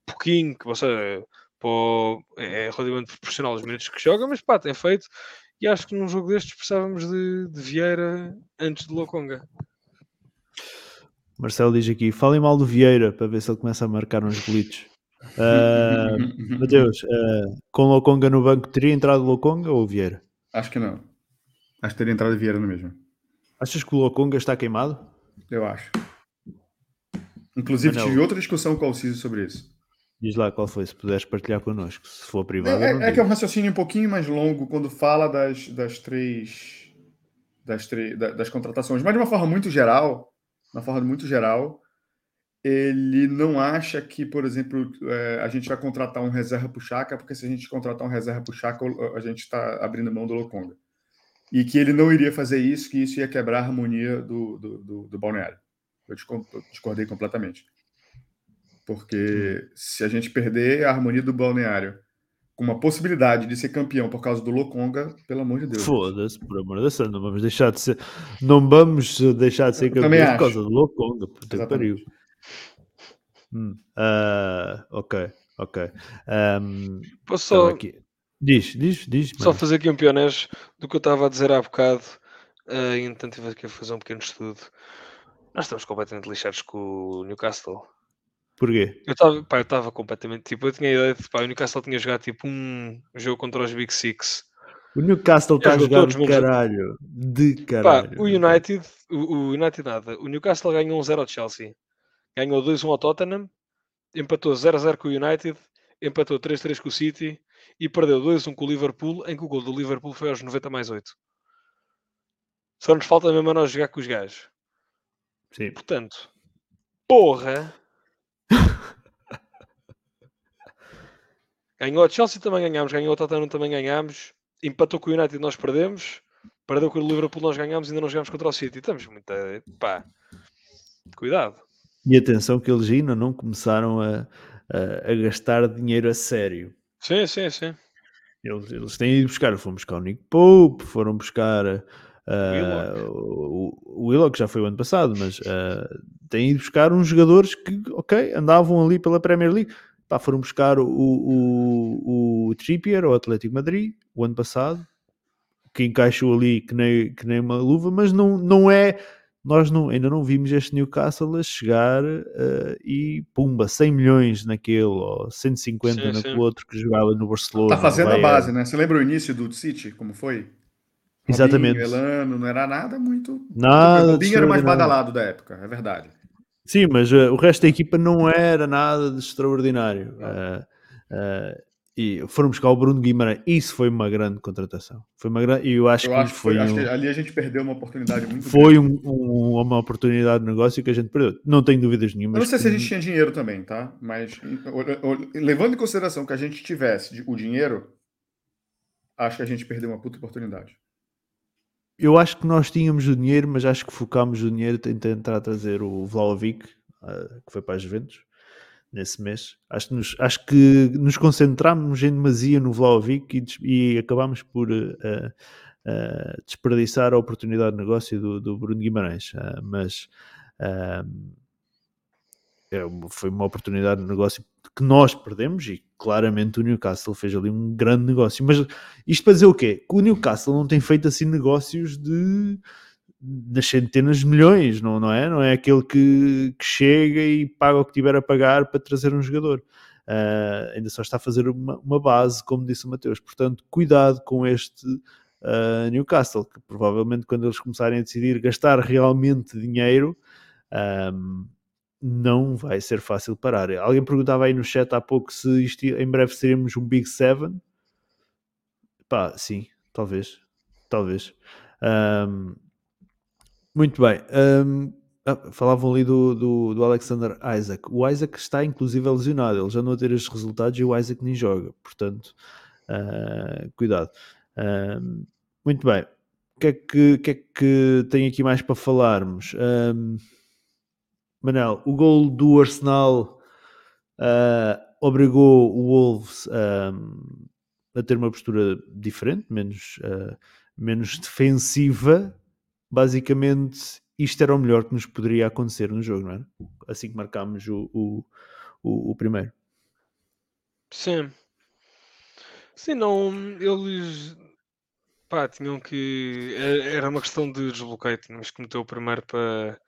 pouquinho, que você pô, é relativamente proporcional aos minutos que joga, mas pá, tem feito. E acho que num jogo destes precisávamos de, de Vieira antes de Lokonga. Marcelo diz aqui: falem mal do Vieira para ver se ele começa a marcar uns glitches. Uh, Mateus, uh, com Lokonga no banco, teria entrado Lokonga ou Vieira? Acho que não. Acho que teria entrado Vieira no mesmo. Achas que o Lokonga está queimado? Eu acho. Inclusive, Manel. tive outra discussão com o Alciso sobre isso. Diz lá qual foi, se puderes partilhar connosco, se for privado. É, é que é um raciocínio um pouquinho mais longo quando fala das, das três das, três, das contratações, mas de uma forma muito geral, uma forma muito geral, ele não acha que, por exemplo, é, a gente vai contratar um reserva para o Chaka, porque se a gente contratar um reserva para o Chaka, a gente está abrindo mão do Lokonga. E que ele não iria fazer isso, que isso ia quebrar a harmonia do, do, do, do balneário. Eu discordei completamente. Porque se a gente perder a harmonia do balneário com uma possibilidade de ser campeão por causa do Lokonga, pelo amor de Deus. Foda-se, por amor de Deus, não vamos deixar de ser, não vamos deixar de ser campeão por causa do Lokonga, puta que pariu. Hum. Uh, ok, ok. Um, Posso só. Aqui. Diz, diz, diz. Só fazer aqui um pionês do que eu estava a dizer há bocado. Uh, então tive aqui a fazer um pequeno estudo. Nós estamos completamente lixados com o Newcastle. Porquê? Eu estava completamente. Tipo, eu tinha a ideia de que o Newcastle tinha jogado tipo um jogo contra os Big Six. O Newcastle está a jogar de caralho. De caralho. Pá, o United, o, o, United nada. O Newcastle ganhou 1-0 um ao Chelsea ganhou 2-1 ao Tottenham, empatou 0-0 com o United, empatou 3-3 com o City e perdeu 2-1 com o Liverpool, em que o gol do Liverpool foi aos 90 mais 8. Só nos falta mesmo a nós jogar com os gajos. Sim. Portanto, porra! ganhou o Chelsea também ganhámos, ganhou o Tottenham também ganhámos, empatou com o United nós perdemos, perdeu com o Liverpool nós ganhámos e ainda não jogámos contra o City. Estamos muito. pá, cuidado. E atenção que eles ainda não começaram a, a, a gastar dinheiro a sério. Sim, sim, sim. Eles, eles têm ido buscar, foram buscar o Nick Pope, foram buscar uh, o, o Willock, já foi o ano passado, mas uh, têm ido buscar uns jogadores que, ok, andavam ali pela Premier League. Pá, foram buscar o, o, o Trippier, o Atlético Madrid, o ano passado, que encaixou ali que nem, que nem uma luva, mas não, não é nós não, ainda não vimos este Newcastle a chegar uh, e pumba, 100 milhões naquele, ou 150 sim, naquele sim. outro que jogava no Barcelona. Está fazendo a base, né? Você lembra o início do City, como foi? Exatamente. Robinho, Elano, não era nada muito. Nada. O Robinho era o mais badalado da época, é verdade. Sim, mas uh, o resto da equipa não era nada de extraordinário. Uh, e foram buscar o Bruno Guimarães. Isso foi uma grande contratação. Foi uma grande. E eu acho eu que acho foi. Um... Acho que ali a gente perdeu uma oportunidade muito Foi um, um, uma oportunidade de negócio que a gente perdeu. Não tenho dúvidas nenhuma. Eu não sei que... se a gente tinha dinheiro também, tá? Mas levando em consideração que a gente tivesse o dinheiro, acho que a gente perdeu uma puta oportunidade. Eu acho que nós tínhamos o dinheiro, mas acho que focámos o dinheiro em tentar trazer o Vlaovic, uh, que foi para as Juventus nesse mês. Acho que nos, acho que nos concentramos em demasia no Vlaovic e, e acabámos por uh, uh, desperdiçar a oportunidade de negócio do, do Bruno Guimarães. Uh, mas é, foi uma oportunidade de negócio que nós perdemos e claramente o Newcastle fez ali um grande negócio. Mas isto para dizer o quê? Que o Newcastle não tem feito assim negócios de nas centenas de milhões, não, não é? Não é aquele que, que chega e paga o que tiver a pagar para trazer um jogador. Uh, ainda só está a fazer uma, uma, base, como disse o Mateus. Portanto, cuidado com este uh, Newcastle, que provavelmente quando eles começarem a decidir gastar realmente dinheiro, um, não vai ser fácil parar. Alguém perguntava aí no chat há pouco se isto, em breve seremos um Big Seven. Pá, sim, talvez. Talvez. Um, muito bem. Um, ah, falavam ali do, do, do, Alexander Isaac. O Isaac está inclusive lesionado. Ele já não a ter estes resultados e o Isaac nem joga. Portanto, uh, cuidado. Muito bem. O que, é que, que, é que tem aqui mais para falarmos? Manel, o gol do Arsenal uh, obrigou o Wolves a ter uma postura diferente, menos, menos defensiva. Basicamente, isto era o melhor que nos poderia acontecer no jogo, não é? Assim que marcámos o, o, o, o primeiro. Sim. Sim, não. Eles. Pá, tinham que. Era uma questão de desbloqueio. Tínhamos que meter o primeiro para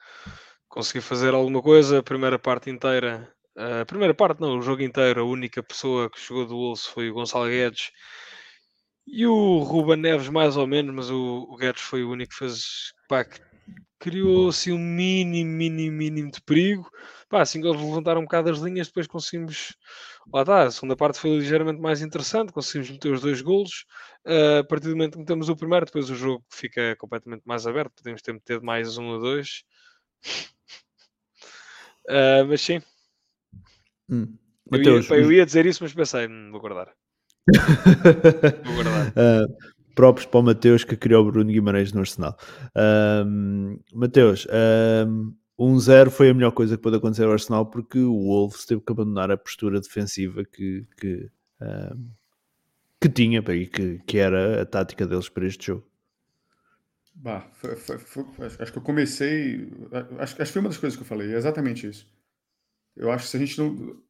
conseguir fazer alguma coisa. A primeira parte inteira. A primeira parte, não, o jogo inteiro. A única pessoa que chegou do Wolves foi o Gonçalo Guedes. E o Ruben Neves, mais ou menos, mas o, o Guedes foi o único que fez. Pá, que criou assim um mínimo, mínimo, mínimo de perigo. Pá, assim que eles levantaram um bocado as linhas, depois conseguimos. Lá está, a segunda parte foi ligeiramente mais interessante, conseguimos meter os dois golos. Uh, a partir do momento que metemos o primeiro, depois o jogo fica completamente mais aberto, podemos ter metido mais um ou dois. Uh, mas sim. Hum. Eu, ia, eu, ia, dizer isso, mas pensei, hum, vou guardar. vou guardar. Uh, próprios para o Mateus que criou o Bruno Guimarães no Arsenal. Um, Mateus, um, 1-0 foi a melhor coisa que pode acontecer ao Arsenal porque o Wolves teve que abandonar a postura defensiva que, que, um, que tinha e que, que era a tática deles para este jogo. Bah, foi, foi, foi, acho que eu comecei. Acho, acho que foi uma das coisas que eu falei, é exatamente isso. Eu acho que se a gente não.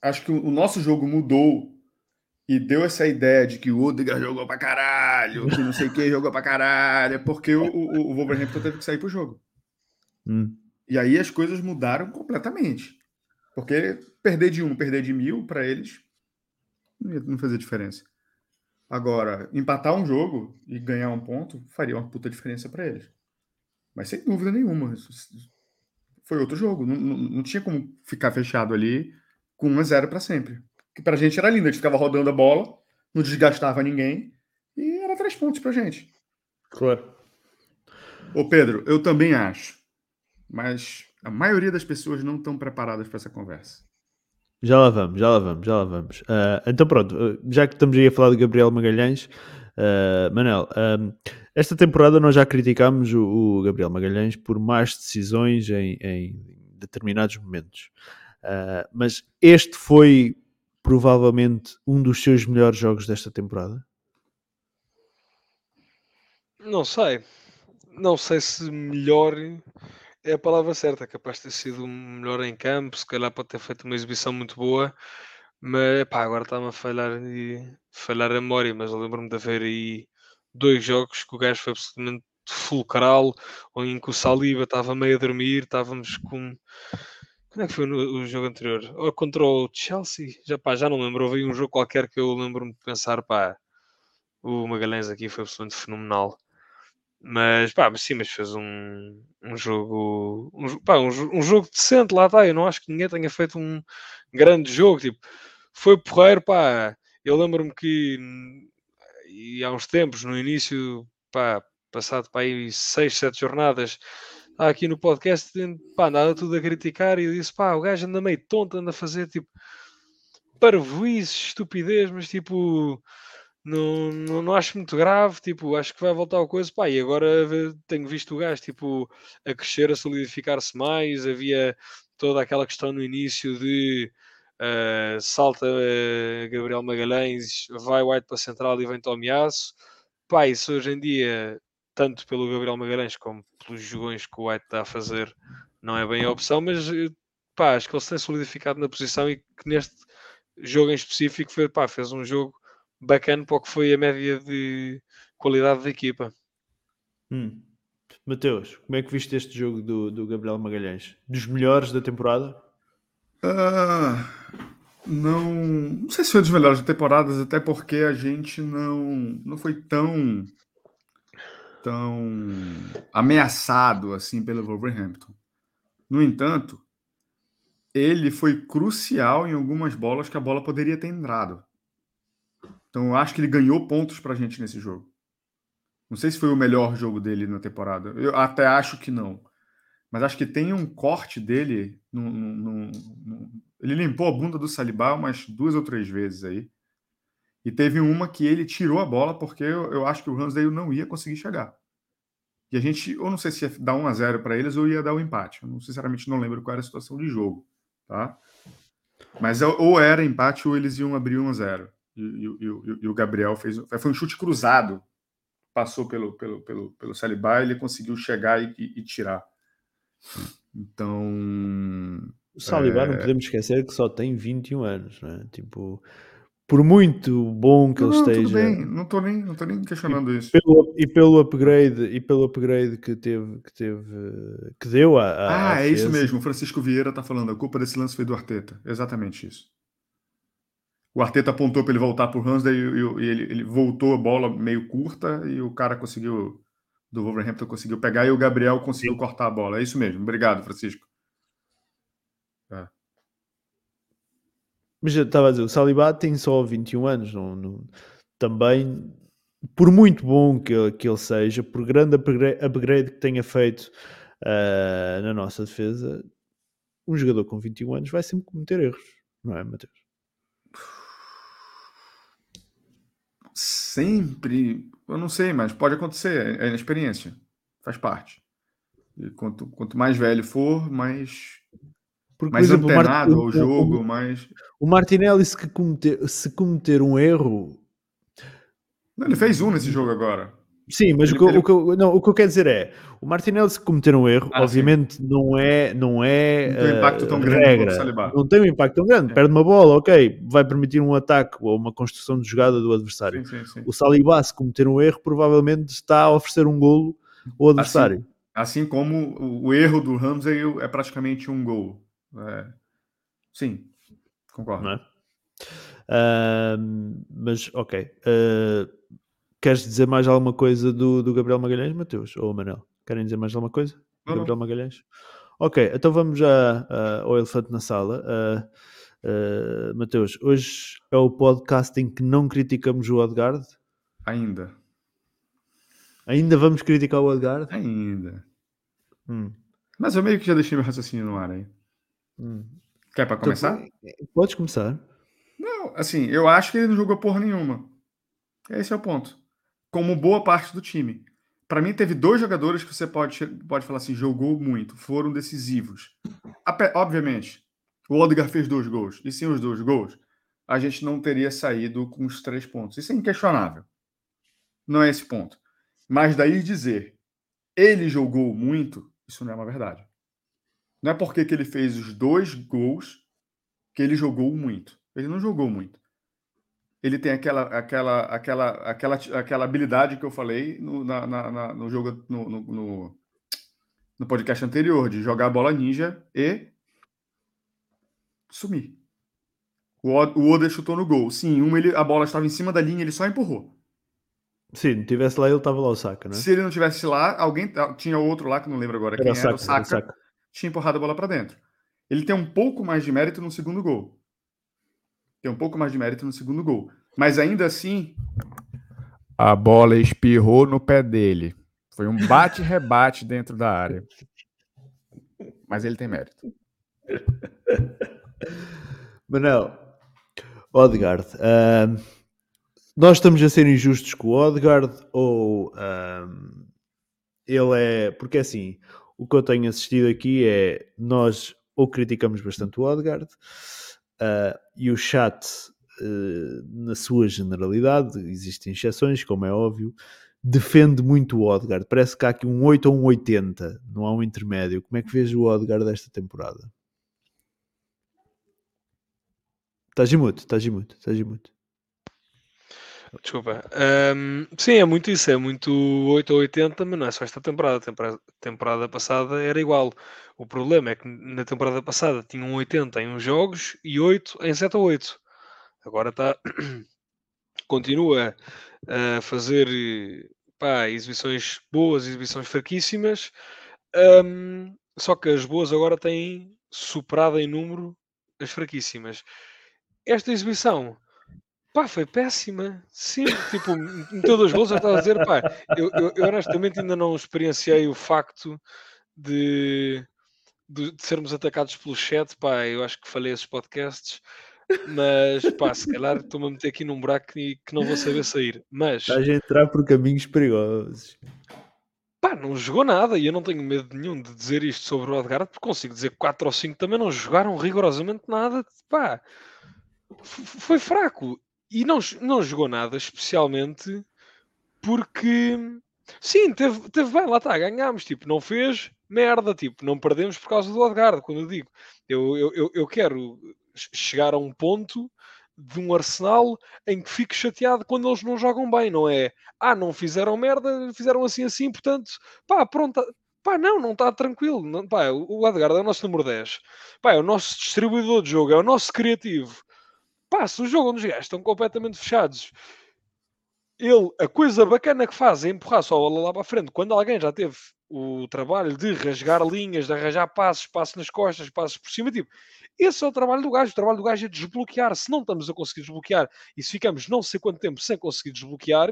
Acho que o nosso jogo mudou e deu essa ideia de que o Odegaard jogou pra caralho, que não sei quem jogou pra caralho, é porque o, o, o Wolverhampton teve que sair pro jogo. Hum. E aí as coisas mudaram completamente. Porque perder de um, perder de mil, para eles, não fazia diferença. Agora, empatar um jogo e ganhar um ponto faria uma puta diferença para eles. Mas sem dúvida nenhuma. Foi outro jogo. Não, não, não tinha como ficar fechado ali com 1 a 0 para sempre que pra gente era lindo. A gente ficava rodando a bola, não desgastava ninguém e era três pontos pra gente. Claro. Ô Pedro, eu também acho, mas a maioria das pessoas não estão preparadas para essa conversa. Já lá vamos, já lá vamos, já lá vamos. Uh, então pronto, ah, já que estamos aí a falar de Gabriel Magalhães, uh, Manel, esta temporada nós já criticámos o, o, Gabriel Magalhães por más decisões em, em determinados momentos. Uh, mas este foi provavelmente um dos seus melhores jogos desta temporada? Não sei. Não sei se melhor é a palavra certa. Capaz de ter sido melhor em campo, se calhar pode ter feito uma exibição muito boa, mas pá, agora está-me a falhar, e, falhar a memória. Mas eu lembro-me de haver aí dois jogos que o gajo foi absolutamente fulcral, ou em que o Saliba estava meio a dormir, estávamos com como é que foi no, o jogo anterior? Ou contra o Chelsea? Já, pá, já não lembro. Houve um jogo qualquer que eu lembro-me de pensar, pá, o Magalhães aqui foi absolutamente fenomenal. Mas, pá, sim, mas fez um, um jogo, um, pá, um, um, jogo decente, lá está. Eu não acho que ninguém tenha feito um grande jogo. Tipo, foi porreiro, pá. Eu lembro-me que e há uns tempos, no início, pá, passado para aí 6, 7 jornadas, aqui no podcast, pá, andava tudo a criticar e eu disse, pá, o gajo anda meio tonto, anda a fazer tipo parvoíces, estupidez, mas tipo, não, não, não acho muito grave, tipo, acho que vai voltar a coisa, pá, e agora tenho visto o gajo, tipo, a crescer, a solidificar-se mais, havia toda aquela questão no início de uh, salta uh, Gabriel Magalhães, vai White para a central e vem Tomiasso, pá, isso hoje em dia tanto pelo Gabriel Magalhães como pelos jogões que o White está a fazer, não é bem a opção, mas eh, pá, acho que ele se tem solidificado na posição e que neste jogo em específico foi, pá, fez um jogo bacana para o que foi a média de qualidade da equipa. Hum. Mateus, como é que viste este jogo do, do Gabriel Magalhães? Dos melhores da temporada? Uh, não, não sei se foi dos melhores da temporada, até porque a gente não, não foi tão tão ameaçado assim pelo Wolverhampton. No entanto, ele foi crucial em algumas bolas que a bola poderia ter entrado. Então eu acho que ele ganhou pontos para a gente nesse jogo. Não sei se foi o melhor jogo dele na temporada. Eu até acho que não. Mas acho que tem um corte dele. No, ele limpou a bunda do Saliba umas duas ou três vezes aí. E teve uma que ele tirou a bola porque eu, eu acho que o Ramsdale não ia conseguir chegar. E a gente, ou não sei se ia dar 1 a 0 para eles ou ia dar o um empate. Eu não, sinceramente não lembro qual era a situação de jogo, tá? Mas ou era empate ou eles iam abrir 1 a 0. E, e, e, e o Gabriel fez foi um chute cruzado, passou pelo pelo pelo pelo Saliba, ele conseguiu chegar e, e tirar. Então, o Saliba, é... não podemos esquecer que só tem 21 anos, né? Tipo, por muito bom que não, ele esteja. Bem, não estou nem, não nem questionando e isso. Pelo, e pelo upgrade, e pelo upgrade que teve, que teve, que deu a. a ah, é isso mesmo. O Francisco Vieira está falando. A culpa desse lance foi do Arteta. Exatamente isso. O Arteta apontou para ele voltar para o Hansday e, e, ele, ele voltou a bola meio curta e o cara conseguiu do Wolverhampton conseguiu pegar e o Gabriel conseguiu Sim. cortar a bola. É isso mesmo. Obrigado, Francisco. É. Mas eu estava a dizer, o Saliba tem só 21 anos, não, não, também, por muito bom que, que ele seja, por grande upgrade que tenha feito uh, na nossa defesa, um jogador com 21 anos vai sempre cometer erros, não é, Matheus? Sempre, eu não sei, mas pode acontecer, é, é experiência, faz parte. E quanto, quanto mais velho for, mais porque, mais exemplo, antenado ao jogo, o, mais. O Martinelli, se cometer, se cometer um erro. Não, ele fez um nesse jogo agora. Sim, mas o, que, o, que, não, o que eu quero dizer é: o Martinelli, se cometer um erro, ah, obviamente sim. não é. Não, é, não tem um impacto tão grande regra, Não tem um impacto tão grande. É. Perde uma bola, ok, vai permitir um ataque ou uma construção de jogada do adversário. Sim, sim, o Saliba, se cometer um erro, provavelmente está a oferecer um golo ao adversário. Assim, assim como o, o erro do Ramsey é praticamente um gol. É... Sim, concordo. É? Uh, mas, ok. Uh, queres dizer mais alguma coisa do, do Gabriel Magalhães, Mateus? Ou Manel? Querem dizer mais alguma coisa? Não, Gabriel. Magalhães? Ok, então vamos já uh, ao elefante na sala. Uh, Mateus, hoje é o podcast em que não criticamos o Odgard? Ainda. Ainda vamos criticar o Odgard? Ainda. Hum. Mas eu meio que já deixei meu raciocínio no ar aí. Hum. Quer para então, começar? Então, pode começar. Não, assim, eu acho que ele não jogou porra nenhuma. Esse é o ponto. Como boa parte do time. Para mim, teve dois jogadores que você pode, pode falar assim, jogou muito, foram decisivos. Obviamente, o Odegaard fez dois gols. E sem os dois gols, a gente não teria saído com os três pontos. Isso é inquestionável. Não é esse ponto. Mas daí dizer, ele jogou muito, isso não é uma verdade. Não é porque que ele fez os dois gols que ele jogou muito. Ele não jogou muito. Ele tem aquela, aquela, aquela, aquela, aquela habilidade que eu falei no, na, na, no jogo no, no, no, podcast anterior de jogar a bola ninja e sumir. O, o Oda chutou no gol. Sim, um ele, a bola estava em cima da linha, ele só empurrou. Se não tivesse lá, ele estava lá o Saka, né? Se ele não tivesse lá, alguém tinha outro lá que não lembro agora era quem era, o Saka. Era o Saka tinha empurrado a bola para dentro. Ele tem um pouco mais de mérito no segundo gol. Tem um pouco mais de mérito no segundo gol. Mas ainda assim. A bola espirrou no pé dele. Foi um bate-rebate dentro da área. Mas ele tem mérito. Manel, Odegaard, uh, nós estamos a ser injustos com o Odegaard ou uh, ele é. Porque assim, o que eu tenho assistido aqui é nós ou criticamos bastante o Odegaard Uh, e o chat, uh, na sua generalidade, existem exceções, como é óbvio, defende muito o Odgard. Parece que há aqui um 8 ou um 80, não há um intermédio. Como é que vês o Odgard desta temporada? Estás de mute, estás de mute, estás de. Desculpa. Um, sim, é muito isso, é muito 8 ou 80, mas não é só esta temporada. Temporada, temporada passada era igual. O problema é que na temporada passada tinham 80 em uns jogos e 8 em 7 ou 8. Agora está. continua a fazer pá, exibições boas, exibições fraquíssimas. Um, só que as boas agora têm superado em número as fraquíssimas. Esta exibição Pá, foi péssima. Sim, tipo, meteu dois gols, eu estava a dizer, pá, eu, eu, eu, honestamente ainda não experienciei o facto de, de, de, sermos atacados pelo chat, pá, eu acho que falei esses podcasts, mas pá, se calhar estou-me a meter aqui num buraco que, que não vou saber sair. Mas estás a entrar por caminhos perigosos. Pá, não jogou nada e eu não tenho medo nenhum de dizer isto sobre o Odgard, porque consigo dizer que 4 ou 5 também não jogaram rigorosamente nada. Pá, foi fraco e não, não jogou nada, especialmente porque sim, teve, teve bem, lá está, ganhámos, tipo, não fez merda, tipo, não perdemos por causa do Odgard, quando eu digo, eu, eu, eu quero chegar a um ponto de um Arsenal em que fico chateado quando eles não jogam bem, não é? Ah, não fizeram merda, fizeram assim assim, portanto, pá, pronto, pá, não, não está tranquilo, não, pá, o Edgar é o nosso número 10, pá, é o nosso distribuidor de jogo, é o nosso criativo, Pá, se o jogo onde os gajos estão completamente fechados, ele, a coisa bacana que faz é empurrar só a bola lá para a frente. Quando alguém já teve o trabalho de rasgar linhas, de arranjar passos, passos nas costas, passos por cima, tipo, esse é o trabalho do gajo. O trabalho do gajo é desbloquear. Se não estamos a conseguir desbloquear e se ficamos não sei quanto tempo sem conseguir desbloquear,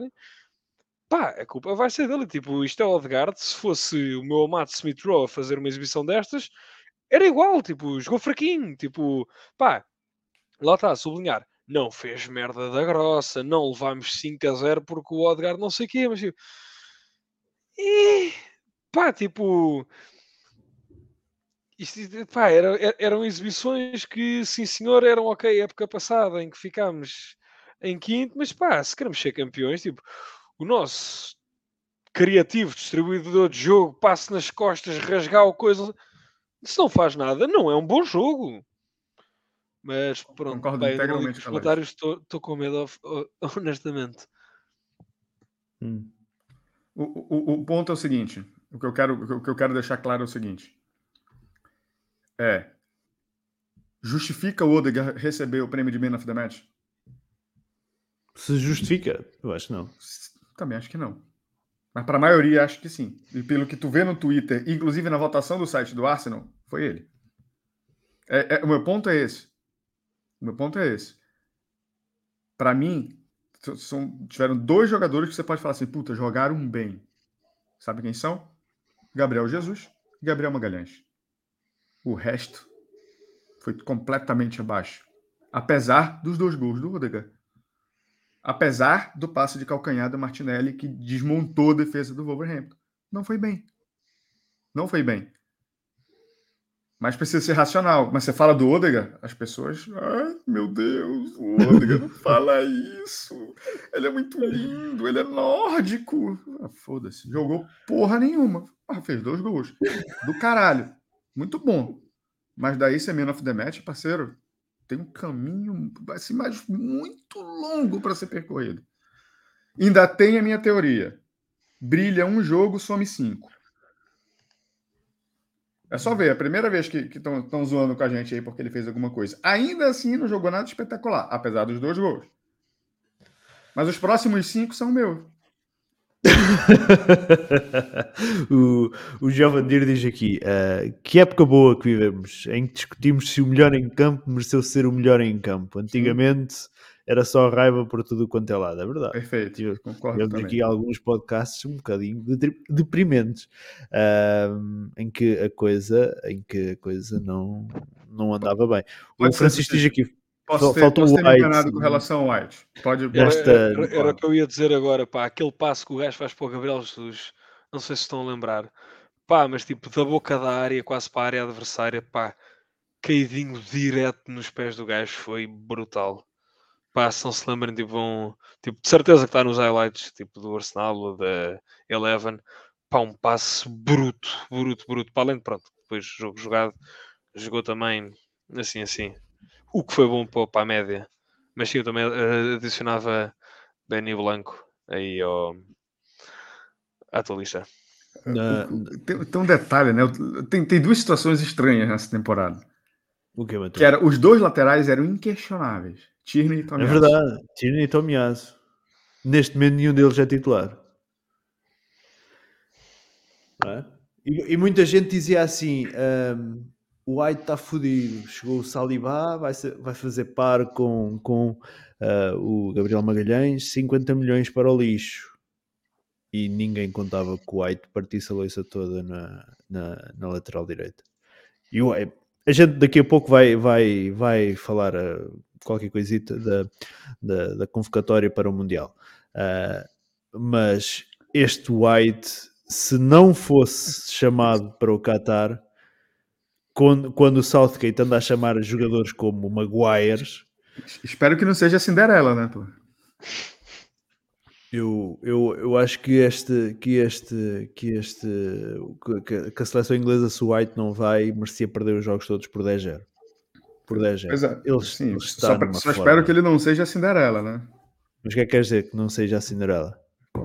pá, a culpa vai ser dele. Tipo, isto é o Odegaard. Se fosse o meu amado Smith Rowe a fazer uma exibição destas, era igual. Tipo, jogou fraquinho. Tipo, pá, lá está, sublinhar, não fez merda da grossa, não levámos 5 a 0 porque o Odgar não sei o quê, mas tipo, e, pá, tipo, isto, pá, era, eram exibições que, sim senhor, eram ok época passada, em que ficámos em quinto, mas pá, se queremos ser campeões, tipo, o nosso criativo distribuidor de jogo, passe nas costas, rasgar o coisa, se não faz nada, não é um bom jogo. Mas pronto, Concordo bem, integralmente os comentários estou com medo, honestamente. Hum. O, o, o, ponto é o seguinte: o que, eu quero, o que eu quero deixar claro é o seguinte: é justifica o Odegaard receber o prêmio de Man of the Match? Se justifica? Eu acho que não. Também acho que não. Mas para a maioria, acho que sim. E pelo que tu vê no Twitter, inclusive na votação do site do Arsenal, foi ele. É, é, o meu ponto é esse. Meu ponto é esse. Para mim, são, tiveram dois jogadores que você pode falar assim, puta, jogaram bem. Sabe quem são? Gabriel Jesus e Gabriel Magalhães. O resto foi completamente abaixo. Apesar dos dois gols do Rudiger. Apesar do passe de calcanhar do Martinelli que desmontou a defesa do Wolverhampton. Não foi bem. Não foi bem. Mas precisa ser racional. Mas você fala do Odega, as pessoas. Ai, meu Deus, o Odega não fala isso. Ele é muito lindo, ele é nórdico. Ah, Foda-se. Jogou porra nenhuma. Ah, fez dois gols. Do caralho. Muito bom. Mas daí ser Man of the Match, parceiro, tem um caminho assim, mais muito longo para ser percorrido. Ainda tem a minha teoria. Brilha um jogo, some cinco. É só ver, é a primeira vez que estão zoando com a gente aí porque ele fez alguma coisa. Ainda assim, não jogou nada espetacular, apesar dos dois gols. Mas os próximos cinco são meus. o, o diz aqui: uh, que época boa que vivemos, em que discutimos se o melhor em campo mereceu ser o melhor em campo. Antigamente. Sim era só raiva por tudo quanto é lado, é verdade. Perfeito, Tive, concordo Tivemos aqui alguns podcasts um bocadinho deprimentes, uh, em que a coisa, em que a coisa não, não andava bem. O Francisco diz aqui, Posso ter, posso ter White, enganado com relação ao White. Pode, Esta... Era, era o que eu ia dizer agora, pá, aquele passo que o gajo faz para o Gabriel Jesus, não sei se estão a lembrar, pá, mas tipo, da boca da área, quase para a área adversária, pá, caidinho direto nos pés do gajo, foi brutal pá, se não se lembrem, tipo, vão, tipo, de certeza que está nos highlights, tipo, do Arsenal ou da Eleven, pá, um passe bruto, bruto, bruto, para além de, pronto, depois jogo jogado, jogou também, assim, assim. o que foi bom para a média. Mas sim, eu também uh, adicionava Benny Blanco aí ao, à tua lista. Na... Tem, tem, um detalhe, né? Tem, tem duas situações estranhas nessa temporada. O que, que era, os dois laterais eram inquestionáveis. Tierney e Tomiasso. É verdade, Tierney e Tomiasso. Neste momento nenhum deles é titular. É? E, e, muita gente dizia assim: um, o White está fodido, chegou o Saliba, vai, ser, vai fazer par com, com uh, o Gabriel Magalhães, 50 milhões para o lixo. E ninguém contava que o White partisse a loiça toda na, na, na lateral direita. E o White, a gente daqui a pouco vai, vai, vai falar uh, qualquer coisita da, da, da, convocatória para o Mundial. Uh, mas este White, se não fosse chamado para o Qatar, quando, quando o Southgate anda a chamar jogadores como Maguires. Espero que não seja a Cinderela, né? Eu, eu, eu acho que este que este que este que, que a seleção inglesa se o White não vai merecia perder os jogos todos por 10-0 por 10 pois é, eles, sim, eles só, só espero que ele não seja a Cinderela né? Mas o que é que quer dizer? Que não seja a Cinderela.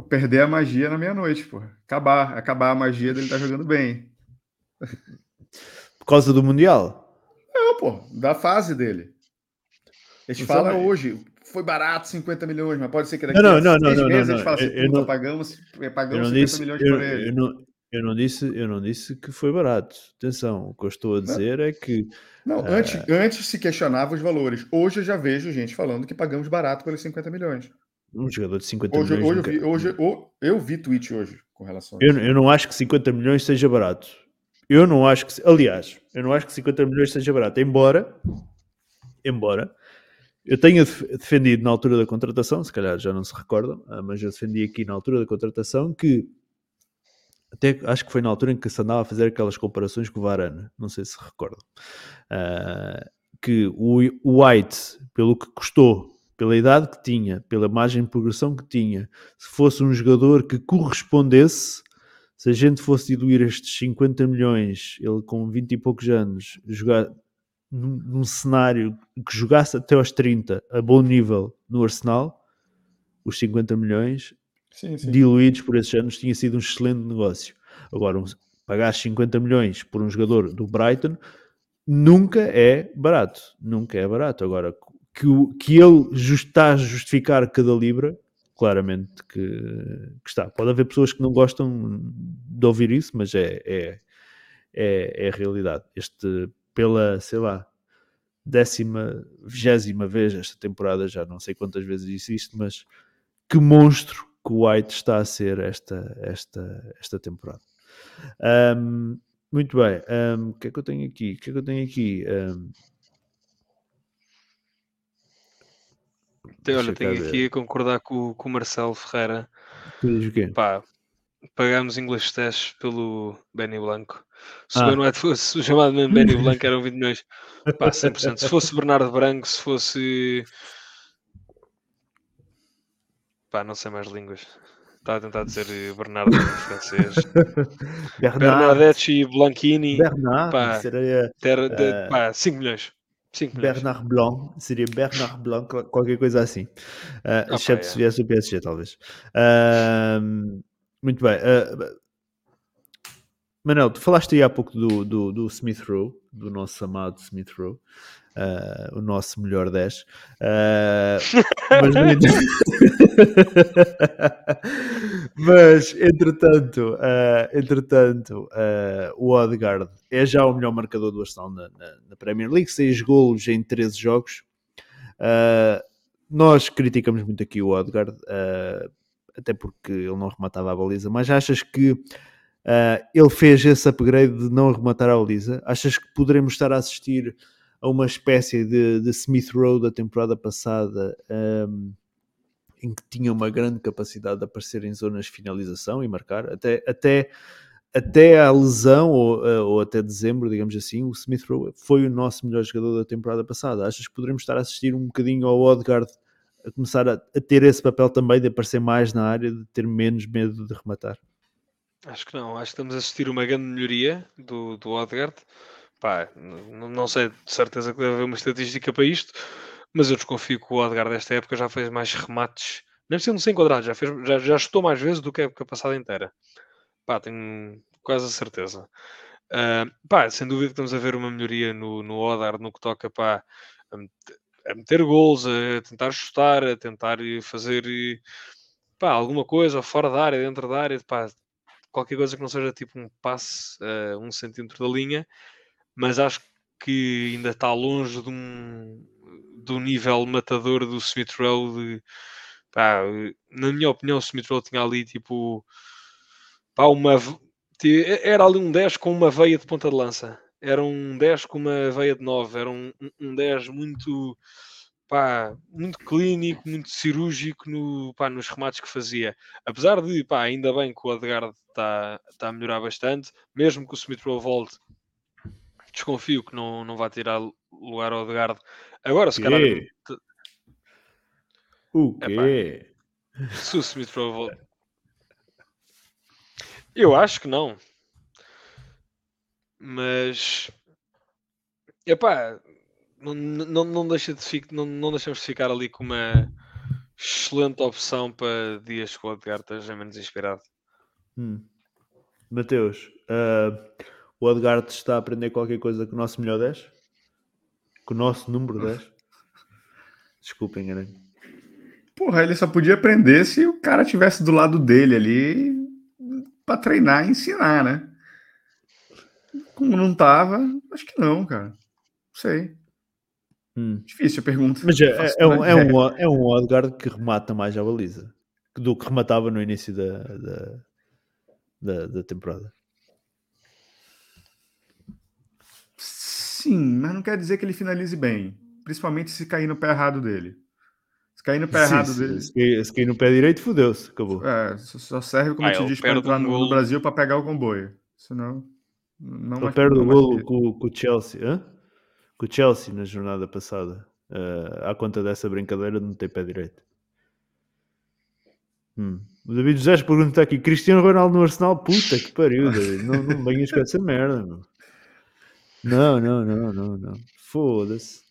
Perder a magia na meia-noite pô. Acabar acabar a magia dele estar tá jogando bem. Por causa do mundial? Não pô da fase dele. A gente fala hoje foi barato 50 milhões, mas pode ser que daqui não, não, a seis não, meses não, a gente fala assim, eu, não, pagamos, pagamos 50 disse, milhões eu, por ele. Eu não, eu não, disse, eu não disse que foi barato. Atenção, o que eu estou a dizer é que... Não, uh... antes, antes se questionava os valores. Hoje eu já vejo gente falando que pagamos barato pelos 50 milhões. Um jogador de 50 hoje, milhões... Hoje, nunca... eu, vi, hoje eu, eu vi tweet hoje com relação a isso. Eu, eu não acho que 50 milhões seja barato. Eu não acho que... Aliás, eu não acho que 50 milhões seja barato. Embora... Embora eu tenho defendido na altura da contratação, se calhar já não se recordam, ah, mas eu defendi aqui na altura da contratação que até acho que foi na altura em que se andava a fazer aquelas comparações com o Varane, não sei se recordam, uh, que o, White, pelo que custou, pela idade que tinha, pela margem de progressão que tinha, se fosse um jogador que correspondesse, se a gente fosse diluir estes 50 milhões, ele com 20 e poucos anos, jogar num, num, cenário que jogasse até aos 30 a bom nível no Arsenal, os 50 milhões sim, sim. diluídos por esses anos tinha sido um excelente negócio. Agora, um, pagar 50 milhões por um jogador do Brighton nunca é barato. Nunca é barato. Agora, que, que ele está a justificar cada libra, claramente que, que, está. Pode haver pessoas que não gostam de ouvir isso, mas é, é, é, é a realidade. Este pela, sei lá, décima, vigésima vez esta temporada, já não sei quantas vezes disse isto, mas que monstro que o White está a ser esta, esta, esta temporada. Um, muito bem, um, o que é que eu tenho aqui? O que é que eu tenho aqui? Um, Olha, tenho aqui a concordar com, com o Marcelo Ferreira. diz o quê? Pá, pagámos English Test pelo Benny Blanco. Se ah. o Benoit fosse chamado mesmo Benny Blanco, eram 20 milhões. Pá, 100%. Se fosse Bernardo Branco, se fosse. Pá, não sei mais línguas. Estava a tentar dizer Bernardo em francês. Bernard, Bernardeschi Blanchini. Bernard, pá, seria. Ter, de, uh, pá, 5 milhões. 5 milhões. Bernard Blanc, seria Bernard Blanc, qualquer coisa assim. Uh, okay, exceto é. se viesse o PSG, talvez. Uh, muito bem. Uh, Manel, tu falaste aí há pouco do, do, do Smith Rowe, do nosso amado Smith Rowe, uh, o nosso melhor 10. Uh, mas, mas, entretanto, uh, entretanto o Odegaard é já o melhor marcador do Arsenal na, na, na Premier League, 6 golos em 13 jogos. nós criticamos muito aqui o Odegaard, até porque ele não rematava a baliza, mas achas que Uh, ele fez esse upgrade de não arrematar a baliza. Achas que poderemos estar a assistir a uma espécie de, de Smith Rowe da temporada passada um, em que tinha uma grande capacidade de aparecer em zonas de finalização e marcar? Até, até, até a lesão ou, uh, ou até dezembro, digamos assim, o Smith Rowe foi o nosso melhor jogador da temporada passada. Achas que poderemos estar a assistir um bocadinho ao Odegaard a começar a, a ter esse papel também de aparecer mais na área, de ter menos medo de rematar? Acho que não, acho que estamos a assistir uma grande melhoria do, do Odegaard. pá, não sei de certeza que deve haver uma estatística para isto, mas eu desconfio que o Odgar desta época já fez mais remates, nem sendo sem quadrado, já, fez, já, já chutou mais vezes do que a época passada inteira. Pá, tenho quase a certeza. Uh, pá, sem dúvida que estamos a ver uma melhoria no, no Odar, no que toca pá, a, meter gols, a tentar chutar, a tentar fazer pá, alguma coisa fora da área, dentro da área, pá, qualquer coisa que não seja tipo um passe uh, um centímetro da linha, mas acho que ainda está longe de um, do nível matador do Smith Rowe. Pá, na minha opinião, o Smith Rowe tinha ali tipo pá, uma, era ali um 10 com uma veia de ponta de lança. Era um 10 com uma veia de 9. Era um, um 10 muito, pá, muito clínico, muito cirúrgico no, pá, nos remates que fazia. Apesar de, pá, ainda bem que o Odegaard está tá a melhorar bastante, mesmo que o Smith Rowe volte, desconfio que não, não vai tirar lugar ao Odegaard. Agora, se calhar... O quê? Epá, se o Smith Rowe volte... Eu acho que não. Mas. Epá, não, não, não, deixa de ficar, não, não deixamos de ficar ali com uma excelente opção para dias que o Edgar esteja menos inspirado. Hum. Mateus, uh, o Edgar está a aprender qualquer coisa com o nosso melhor 10? Com o nosso número 10? Desculpem, enganei. Porra, ele só podia aprender se o cara tivesse do lado dele ali para treinar e ensinar, né? Como não tava, acho que não, cara. Não sei. Hum. Difícil a pergunta. Mas é, é, é, um, é, um, é um Odegaard que remata mais a baliza do que rematava no início da, da, da, da temporada. Sim, mas não quer dizer que ele finalize bem. Principalmente se cair no pé errado dele. Cair no pé Sim, errado dele. Se cair no pé direito, fudeu-se, acabou. É, só serve, como ah, eu te disse, para entrar no, Brasil para pegar o comboio. Senão. Não mais, perde o golo com, com, o Chelsea. Hã? Com o Chelsea na jornada passada. Uh, à conta dessa brincadeira de não ter pé direito. Hum. O David José pergunta aqui: Cristiano Ronaldo no Arsenal? Puta que pariu, David. Não, não venhas com essa merda, meu. Não, não, não, não, não. Foda-se.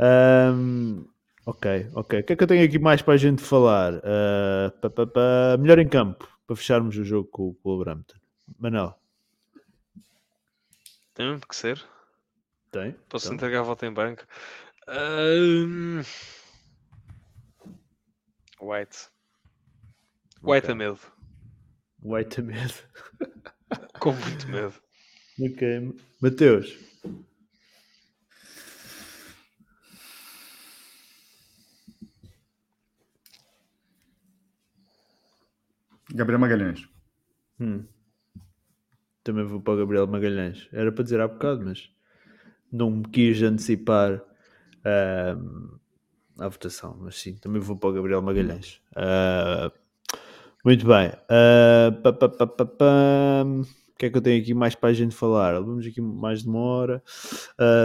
Um, Ok, ok. O que é que eu tenho aqui mais para a gente falar? Uh, pa, pa, pa, melhor em campo, para fecharmos o jogo com, com o Brampton. Manel. Tem que ser. Tem. Posso então. entregar a volta em banco. Uh... White. White okay. a medo. White a medo. com muito medo. Ok. Mateus. Gabriel Magalhães. Hum. Também vou para o Gabriel Magalhães. Era para dizer há bocado, mas não me quis antecipar uh, a votação. Mas sim, também vou para o Gabriel Magalhães. Uh, muito bem. Uh, pa, pa, pa, o que é que eu tenho aqui mais para a gente falar? Vamos aqui mais de uma hora.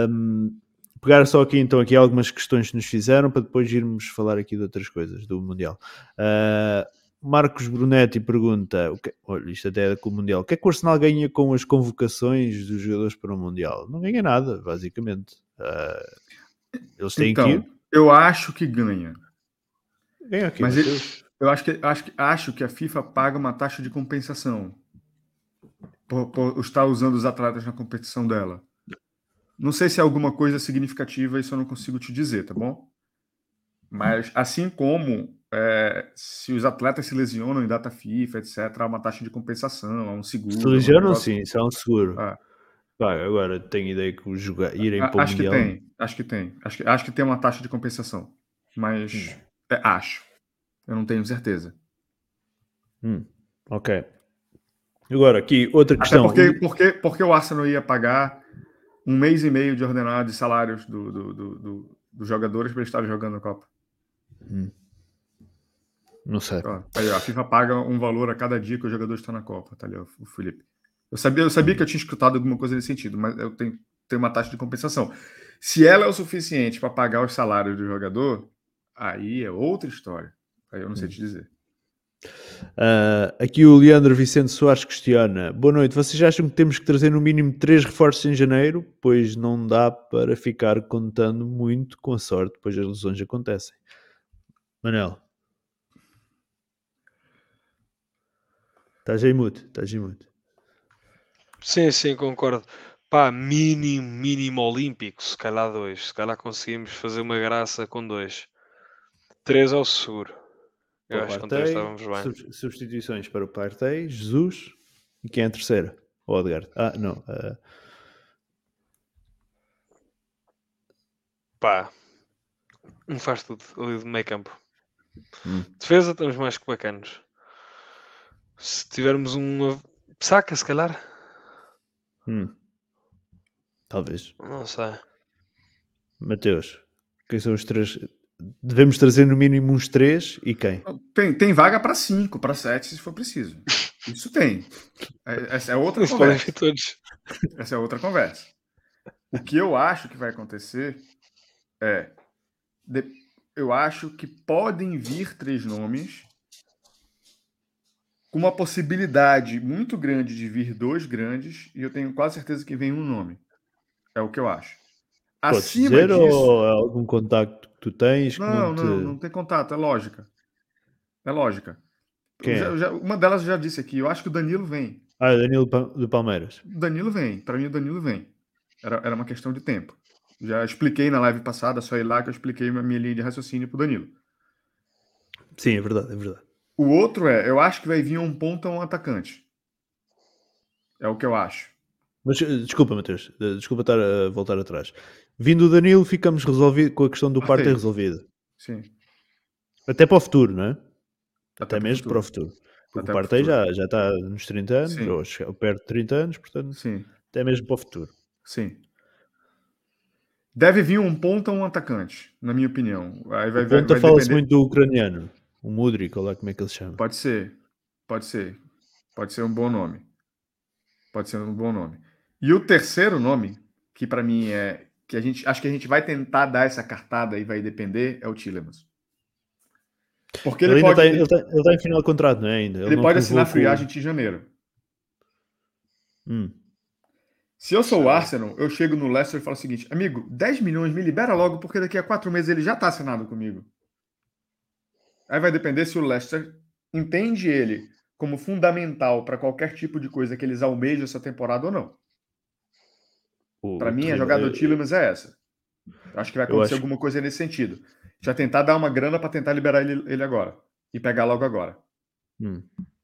Um, pegar só aqui então aqui algumas questões que nos fizeram para depois irmos falar aqui de outras coisas do Mundial. Uh, Marcos Brunetti pergunta: que, olha, isto até é com o Mundial, o que é que o Arsenal ganha com as convocações dos jogadores para o Mundial? Não ganha nada, basicamente. Uh, eles têm então, que ir. Eu acho que ganha. Ganha aqui, Mas ele, eu acho que, acho, acho que a FIFA paga uma taxa de compensação por, por estar usando os atletas na competição dela. Não sei se é alguma coisa significativa, isso eu não consigo te dizer, tá bom? Mas assim como é, se os atletas se lesionam em data FIFA, etc., há uma taxa de compensação, há um seguro. Se lesionam, um sim, isso é um seguro. Ah. agora tenho ideia que os jogar, irem para o Acho que tem, acho que tem. Acho que, acho que tem uma taxa de compensação. Mas hum. é, acho. Eu não tenho certeza. Hum. Ok. Agora, aqui, outra questão. Até porque, porque, porque o Arsenal ia pagar um mês e meio de ordenado de salários do, do, do, do dos jogadores para estar jogando a Copa. Hum. Não sei. Ó, aí, a FIFA paga um valor a cada dia que o jogador está na Copa, tá ali, o Felipe. Eu sabia, eu sabia que eu tinha escutado alguma coisa nesse sentido, mas eu tenho, tenho uma taxa de compensação. Se ela é o suficiente para pagar os salários do jogador, aí é outra história. Aí eu não sei hum. te dizer. Uh, aqui o Leandro Vicente Soares questiona: Boa noite, vocês acham que temos que trazer no mínimo três reforços em janeiro? Pois não dá para ficar contando muito com a sorte, pois as lesões acontecem. Manel. Estás aí mute, estás aí mute. Sim, sim, concordo. Pá, mínimo, mínimo olímpico, se calhar dois. Se calhar conseguimos fazer uma graça com dois. Três ao seguro. Eu acho que com três estávamos bem. Substituições para o Partey, Jesus e quem é a terceira? O Odegaard. Ah, não. Uh... Pá, não faz tudo ali meio campo. Hum. Defesa, estamos mais que bacanos. Se tivermos uma saca, se calhar. Hum. Talvez. Não sei. Mateus, quem são os três? Devemos trazer no mínimo uns três e quem? Tem, tem vaga para cinco, para sete, se for preciso. Isso tem. É, essa é outra conversa. Essa é outra conversa. O que eu acho que vai acontecer é. De, eu acho que podem vir três nomes com uma possibilidade muito grande de vir dois grandes, e eu tenho quase certeza que vem um nome. É o que eu acho. Pode Acima dizer, disso... ou é algum contato que tu tens? Não, não, te... não, não tem contato, é lógica. É lógica. Já, é? já, uma delas já disse aqui, eu acho que o Danilo vem. Ah, Danilo do Palmeiras. Danilo vem, para mim o Danilo vem. Era, era uma questão de tempo. Já expliquei na live passada, só ir lá que eu expliquei a minha linha de raciocínio pro Danilo. Sim, é verdade, é verdade. O outro é, eu acho que vai vir um ponta um atacante. É o que eu acho. Mas eh, desculpa, Matheus, eh, desculpa estar a voltar atrás. Vindo o Danilo, ficamos resolvido com a questão do parte resolvida. Sim. Até para o futuro, não é? Até, Até mesmo para o futuro. Porque até o Partey já, já está nos 30 anos, Sim. ou perto de 30 anos, portanto, Sim. até mesmo para o futuro. Sim. Deve vir um ponta ou um atacante, na minha opinião. Aí vai, o ponta fala-se depender... muito do ucraniano, o Mudrik, ou lá como é que ele chama. Pode ser, pode ser. Pode ser um bom nome. Pode ser um bom nome. E o terceiro nome, que para mim é que a gente acho que a gente vai tentar dar essa cartada e vai depender, é o Tillemans. Porque ele, ele pode. Tá, ele, tá, ele tá em final de contrato, não é ainda? Ele, ele pode assinar free agent em janeiro. Hum. Se eu sou o Arsenal, eu chego no Leicester e falo o seguinte: amigo, 10 milhões me libera logo, porque daqui a quatro meses ele já está assinado comigo. Aí vai depender se o Leicester entende ele como fundamental para qualquer tipo de coisa que eles almejam essa temporada ou não. Para mim, a jogada do Tillemans é essa. Acho que vai acontecer alguma coisa nesse sentido. Já tentar dar uma grana para tentar liberar ele, ele, agora. E pegar logo agora. Hum.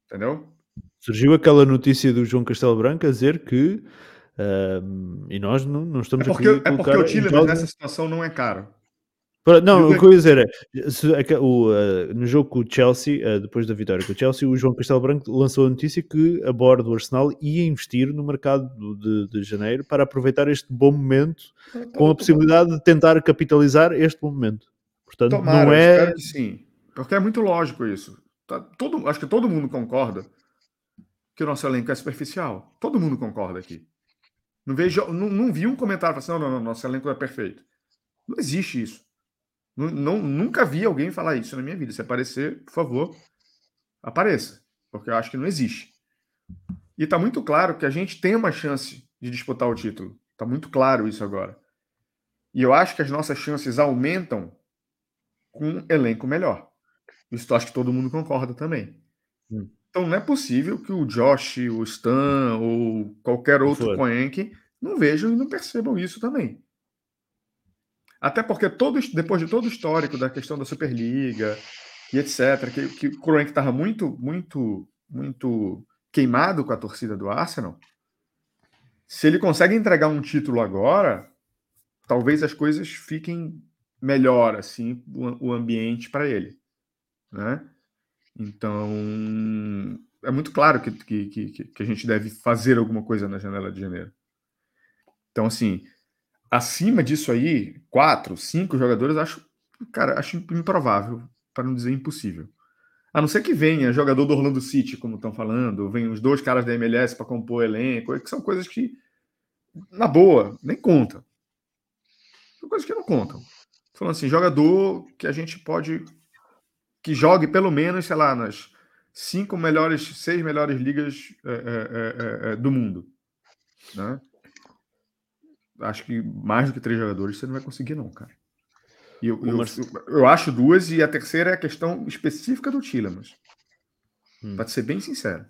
Entendeu? Surgiu aquela notícia do João Castelo Branco a dizer que. Uh, e nós não, não estamos é porque, aqui. É porque o Tillemans nessa situação não é caro. Não, o que eu ia dizer é, o, uh, no jogo com o Chelsea, uh, depois da vitória com o Chelsea, o João Castelo Branco lançou a notícia que a bordo do Arsenal ia investir no mercado de, de janeiro para aproveitar este bom momento, com a possibilidade de tentar capitalizar este bom momento. Portanto, Tomara, não é. Sim, porque é muito lógico isso. Tá, todo, acho que todo mundo concorda que o nosso elenco é superficial. Todo mundo concorda aqui. Não, vejo, não, não vi um comentário assim, não, não, não, nosso elenco é perfeito. Não existe isso. Não, nunca vi alguém falar isso na minha vida. Se aparecer, por favor, apareça. Porque eu acho que não existe. E está muito claro que a gente tem uma chance de disputar o título. Está muito claro isso agora. E eu acho que as nossas chances aumentam com um elenco melhor. Isso eu acho que todo mundo concorda também. Hum. Então não é possível que o Josh, o Stan ou qualquer outro Coenque não vejam e não percebam isso também. Até porque todo, depois de todo o histórico da questão da Superliga e etc., que, que o Kroenke estava muito, muito, muito queimado com a torcida do Arsenal, se ele consegue entregar um título agora, talvez as coisas fiquem melhor, assim, o, o ambiente para ele, né? Então, é muito claro que, que, que, que a gente deve fazer alguma coisa na janela de janeiro. Então, assim, acima disso aí, quatro, cinco jogadores, acho, cara, acho improvável, para não dizer impossível. A não ser que venha jogador do Orlando City, como estão falando, vem os dois caras da MLS para compor o elenco, que são coisas que, na boa, nem contam. São coisas que não contam. Falando assim, jogador que a gente pode. Que jogue pelo menos, sei lá, nas cinco melhores, seis melhores ligas é, é, é, do mundo. Né? Acho que mais do que três jogadores você não vai conseguir, não, cara. E eu, eu, eu, eu, acho duas, e a terceira é a questão específica do Tillemans. Hum. Pode ser bem sincero.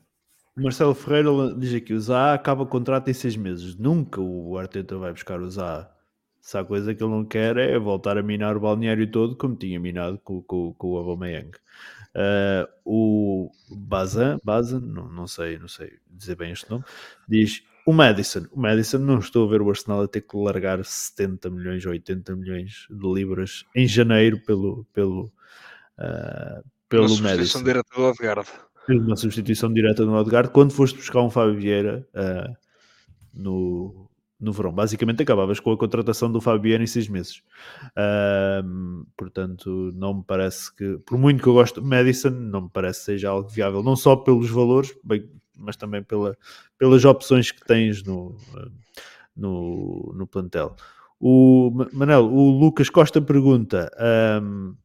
Marcelo Ferreira diz aqui: o Zá acaba o contrato em seis meses. Nunca o Arteta vai buscar o Zá. Se a coisa que ele não quer é voltar a minar o balneário todo, como tinha minado com, com, com o Aubameyang. Uh, o Bazan, Bazan não, não, sei, não sei dizer bem este nome, diz o Madison. O Madison, não estou a ver o Arsenal a ter que largar 70 milhões ou 80 milhões de libras em janeiro pelo, pelo, uh, pelo Uma substituição direta do Odegaard. Uma substituição direta do Odegaard. Quando foste buscar um Fábio Vieira uh, no, no verão. Basicamente acabavas com a contratação do Fabiano em seis meses. Portanto, não me parece que, por muito que eu gosto de Madison, não me parece que seja algo viável, não só pelos valores, bem, mas também pela, pelas opções que tens no, no, no plantel. O Manel, o Lucas Costa pergunta: um,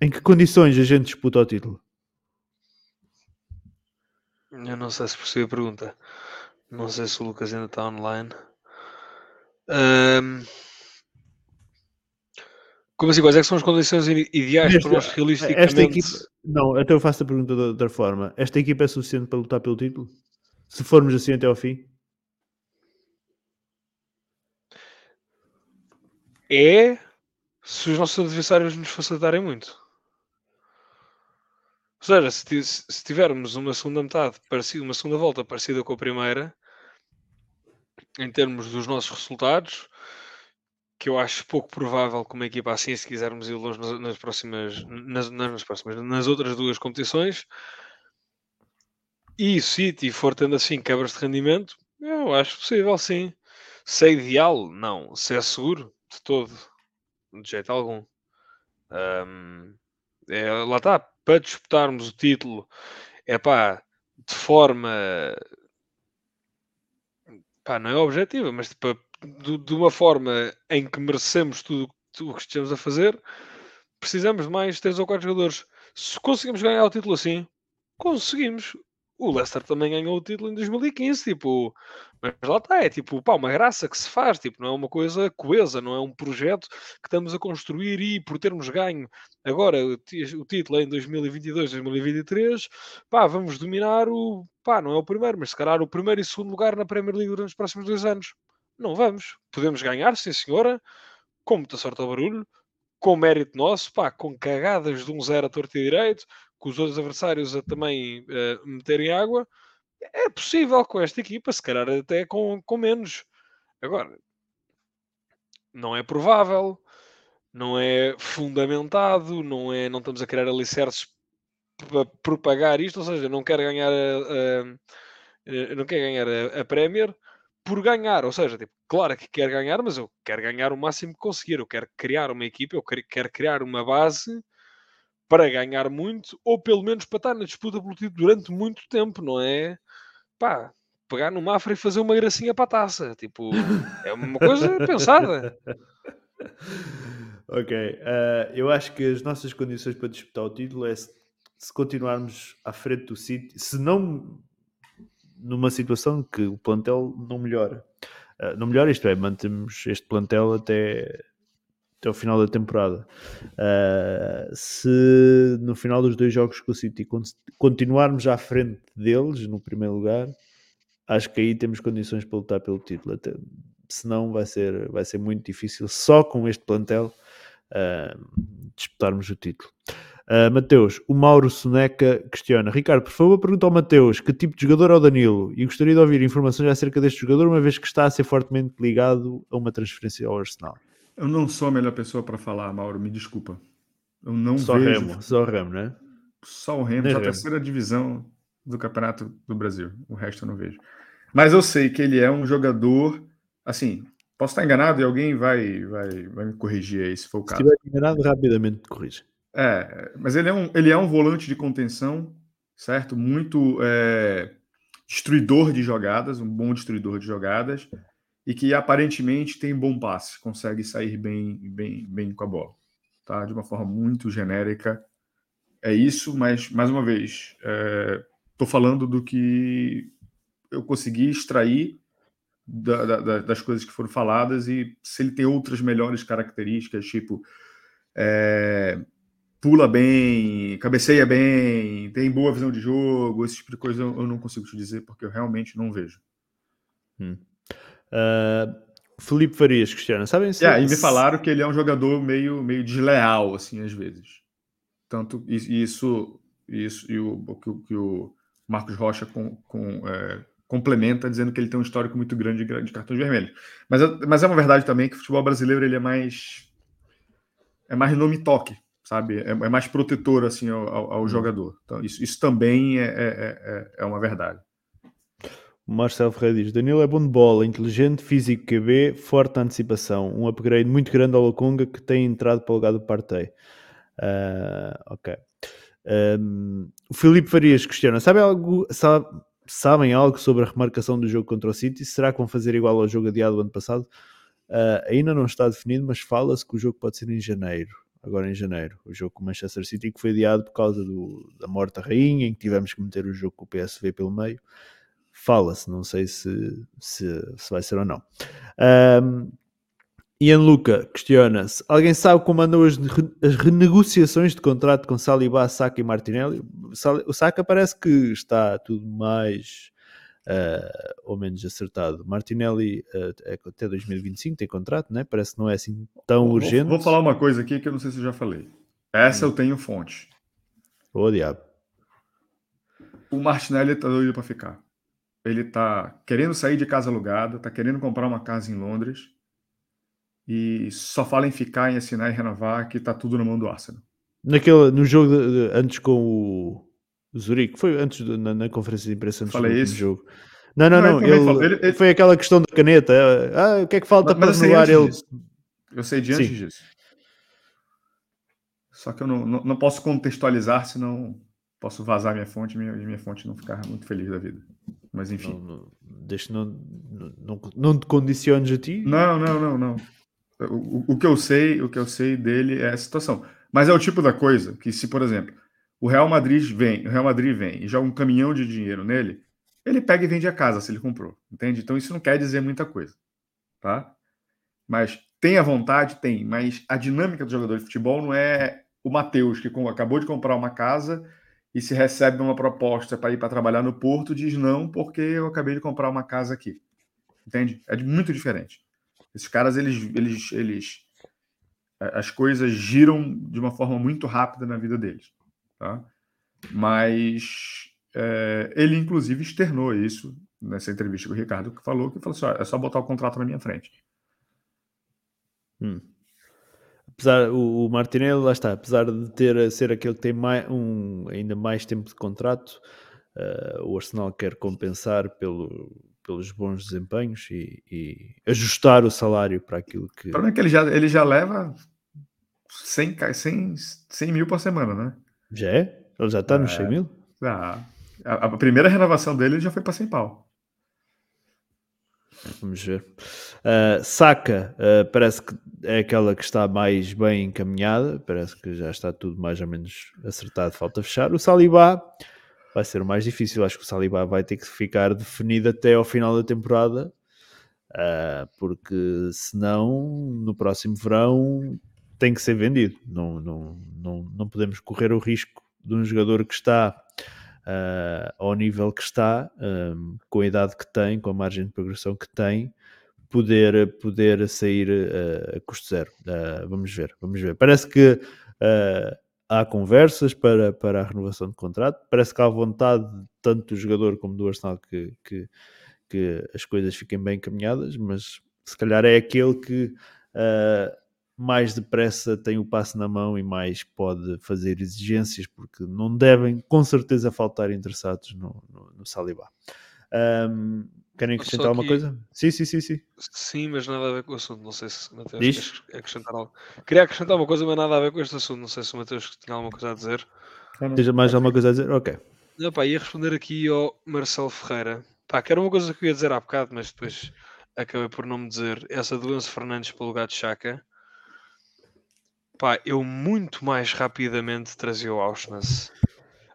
em que condições a gente disputa o título? Eu não sei se percebi a pergunta. Não sei se o Lucas ainda está online. Um, como assim? Quais é são as condições ideais esta, para nós realisticamente? Esta equipa, não, até eu faço a pergunta de outra forma. Esta equipa é suficiente para lutar pelo título? Se formos assim até ao fim? É se os nossos adversários nos facilitarem muito. Ou seja, se, se tivermos uma segunda metade parecida, uma segunda volta parecida com a primeira, em termos dos nossos resultados, que eu acho pouco provável como equipa assim, se quisermos ir longe nas, nas próximas, nas, nas, próximas, nas outras duas competições. E o City for tendo assim quebras de rendimento, eu acho possível sim. Se é ideal, não. Se é seguro, de todo, de jeito algum. Um, é, lá está, para disputarmos o título, é pá, de forma pá, não é objetiva, mas tipo, de, de, uma forma em que merecemos tudo, o que estamos a fazer, precisamos de mais 3 ou 4 jogadores. Se conseguimos ganhar o título assim, conseguimos o Leicester também ganhou o título em 2015, tipo, mas lá está, é tipo, pá, uma graça que se faz, tipo, não é uma coisa coesa, não é um projeto que estamos a construir e por termos ganho agora o, título em 2022, 2023, pá, vamos dominar o, pá, não é o primeiro, mas se calhar o primeiro e segundo lugar na Premier League durante os próximos dois anos. Não vamos. Podemos ganhar, sim senhora, com muita sorte ao barulho, com mérito nosso, pá, com cagadas de um zero a torto e direito, com os outros adversários a também uh, meterem água, é possível com esta equipa, se calhar até com, com menos. Agora, não é provável, não é fundamentado, não, é, não estamos a criar alicerces para propagar isto, ou seja, não quero ganhar a, a, a não quero ganhar a, a Premier por ganhar, ou seja, tipo, claro que quero ganhar, mas eu quero ganhar o máximo que conseguir, eu quero criar uma equipa, eu quero criar uma base para ganhar muito, ou pelo menos para estar na disputa pelo título durante muito tempo, não é? Pá, pegar no Mafra e fazer uma gracinha para a taça. Tipo, é uma coisa pensada. Ok, uh, eu acho que as nossas condições para disputar o título é se, se continuarmos à frente do City, se não numa situação que o plantel não melhora. Uh, não melhora, isto é, mantemos este plantel até até o final da temporada. Uh, se no final dos dois jogos com o City continuarmos à frente deles, no primeiro lugar, acho que aí temos condições para lutar pelo título. Até, senão vai ser, vai ser muito difícil, só com este plantel, uh, disputarmos o título. Uh, Mateus, o Mauro Soneca questiona: Ricardo, por favor, pergunta ao Mateus que tipo de jogador é o Danilo e gostaria de ouvir informações acerca deste jogador, uma vez que está a ser fortemente ligado a uma transferência ao Arsenal. Eu não sou a melhor pessoa para falar, Mauro, me desculpa. Eu não só vejo... Remo, só o Remo, né? Só o Remo, só a terceira divisão do Campeonato do Brasil. O resto eu não vejo. Mas eu sei que ele é um jogador, assim, posso estar enganado e alguém vai, vai, vai me corrigir aí, se for o caso. Se estiver enganado, rapidamente corrige. É, mas ele é um, ele é um volante de contenção, certo? Muito é, destruidor de jogadas, um bom destruidor de jogadas e que aparentemente tem bom passe, consegue sair bem, bem, bem com a bola, tá? De uma forma muito genérica, é isso, mas, mais uma vez, estou é, falando do que eu consegui extrair da, da, das coisas que foram faladas e se ele tem outras melhores características, tipo é, pula bem, cabeceia bem, tem boa visão de jogo, esse tipo de coisa eu, não consigo te dizer porque eu realmente não vejo. Hum. Uh, Felipe Farias questiona, sabem se... Yeah, e me falaram que ele é um jogador meio, meio desleal, assim, às vezes. Tanto isso, isso e o que, o Marcos Rocha com, com, é, complementa, dizendo que ele tem um histórico muito grande de, cartões vermelhos. Mas, mas é uma verdade também que o futebol brasileiro ele é mais é mais nome toque sabe? É, é mais protetor assim ao, ao, ao hum. jogador. Então, isso, isso também é, é, é, é uma verdade. Marcelo Ferreira diz: Danilo é bom de bola, inteligente, físico QB, forte antecipação. Um upgrade muito grande ao Lokonga que tem entrado para o lugar do Partey. Uh, ok. Um, o Filipe Farias questiona: sabe algo, sabe, sabem algo sobre a remarcação do jogo contra o City? Será que vão fazer igual ao jogo adiado do ano passado? Uh, ainda não está definido, mas fala-se que o jogo pode ser em janeiro agora em janeiro, o jogo com o Manchester City, que foi adiado por causa do, da morte da rainha, em que tivemos que meter o jogo com o PSV pelo meio. Fala-se, não sei se, se, se, vai ser ou não. Um, Ian Luca questiona-se: alguém sabe como andam as, as, renegociações de contrato com Saliba, Saka e Martinelli? O Saka parece que está tudo mais uh, ou menos acertado. Martinelli uh, é até 2025 tem contrato, né? parece que não é assim tão vou, urgente. Vou falar uma coisa aqui que eu não sei se eu já falei. Essa hum. eu tenho fonte. Ô, diabo. O Martinelli tá doido para ficar. Ele tá querendo sair de casa alugada, tá querendo comprar uma casa em Londres e só fala em ficar, em assinar e renovar, que tá tudo na mão do Arsenal. Naquele, no jogo de, de, antes com o Zurique, foi antes de, na, na, conferência de imprensa antes Falei do isso. jogo. Não, não, não. não ele, ele, foi aquela questão da caneta. Ah, o que é que falta mas, para renovar ele? Disso. Eu sei de antes Sim. disso. Só que eu não, não, não, posso contextualizar, senão posso vazar minha fonte e minha, minha fonte não ficar muito feliz da vida. Mas enfim. Não, não, deixa, não, não, não te condiciones a ti? Não, não, não, não. O, o, que eu sei, o que eu sei dele é a situação. Mas é o tipo da coisa que, se, por exemplo, o Real Madrid vem, o Real Madrid vem e joga um caminhão de dinheiro nele, ele pega e vende a casa se ele comprou, entende? Então isso não quer dizer muita coisa, tá? Mas tem a vontade, tem, mas a dinâmica do jogador de futebol não é o Matheus que acabou de comprar uma casa e se recebe uma proposta para ir para trabalhar no Porto, diz não porque eu acabei de comprar uma casa aqui. Entende? É muito diferente. Esses caras eles eles eles as coisas giram de uma forma muito rápida na vida deles. Tá? Mas é, ele, inclusive, externou isso nessa entrevista com o Ricardo, que falou que falou assim, é só botar o contrato na minha frente. Hum. Apesar, o, o Martinelli, lá está, apesar de ter ser aquele que tem mais, um, ainda mais tempo de contrato, uh, o Arsenal quer compensar pelo, pelos bons desempenhos e, e, ajustar o salário para aquilo que. O problema é que ele já, ele já leva 100, 100, 100 mil por semana, né? Já é? Ele já está é, nos 100 mil? Já. A, a, primeira renovação dele já foi para 100 pau. Vamos ver. Uh, Saka uh, parece que é aquela que está mais bem encaminhada, parece que já está tudo mais ou menos acertado, falta fechar. O Saliba vai ser o mais difícil, acho que o Saliba vai ter que ficar definido até ao final da temporada, uh, porque senão no próximo verão tem que ser vendido. Não, não, não, não podemos correr o risco de um jogador que está uh, ao nível que está, um, com a idade que tem, com a margem de progressão que tem, poder, poder sair uh, a custo zero. Uh, vamos ver, vamos ver. Parece que há conversas para, para a renovação de contrato, parece que há vontade tanto do jogador como do Arsenal que, que, que as coisas fiquem bem encaminhadas, mas se calhar é aquele que uh, mais depressa tem o passo na mão e mais pode fazer exigências, porque não devem com certeza faltar interessados no, no, no Saliba. Um, querem acrescentar alguma coisa? Sim, sim, sim, sim. Sim, mas nada a ver com o assunto. Não sei se o Mateus quer acrescentar algo. Queria acrescentar uma coisa, mas nada a ver com este assunto. Não sei se o Mateus tinha alguma coisa a dizer. Tem mais alguma coisa a dizer? Ok. Não, pá, ia responder aqui ao Marcelo Ferreira. Pá, que era uma coisa que eu ia dizer há bocado, mas depois acabei por não me dizer. Essa doença Fernandes pelo lugar de Chaca pá, eu muito mais rapidamente trazia o Auschwitz.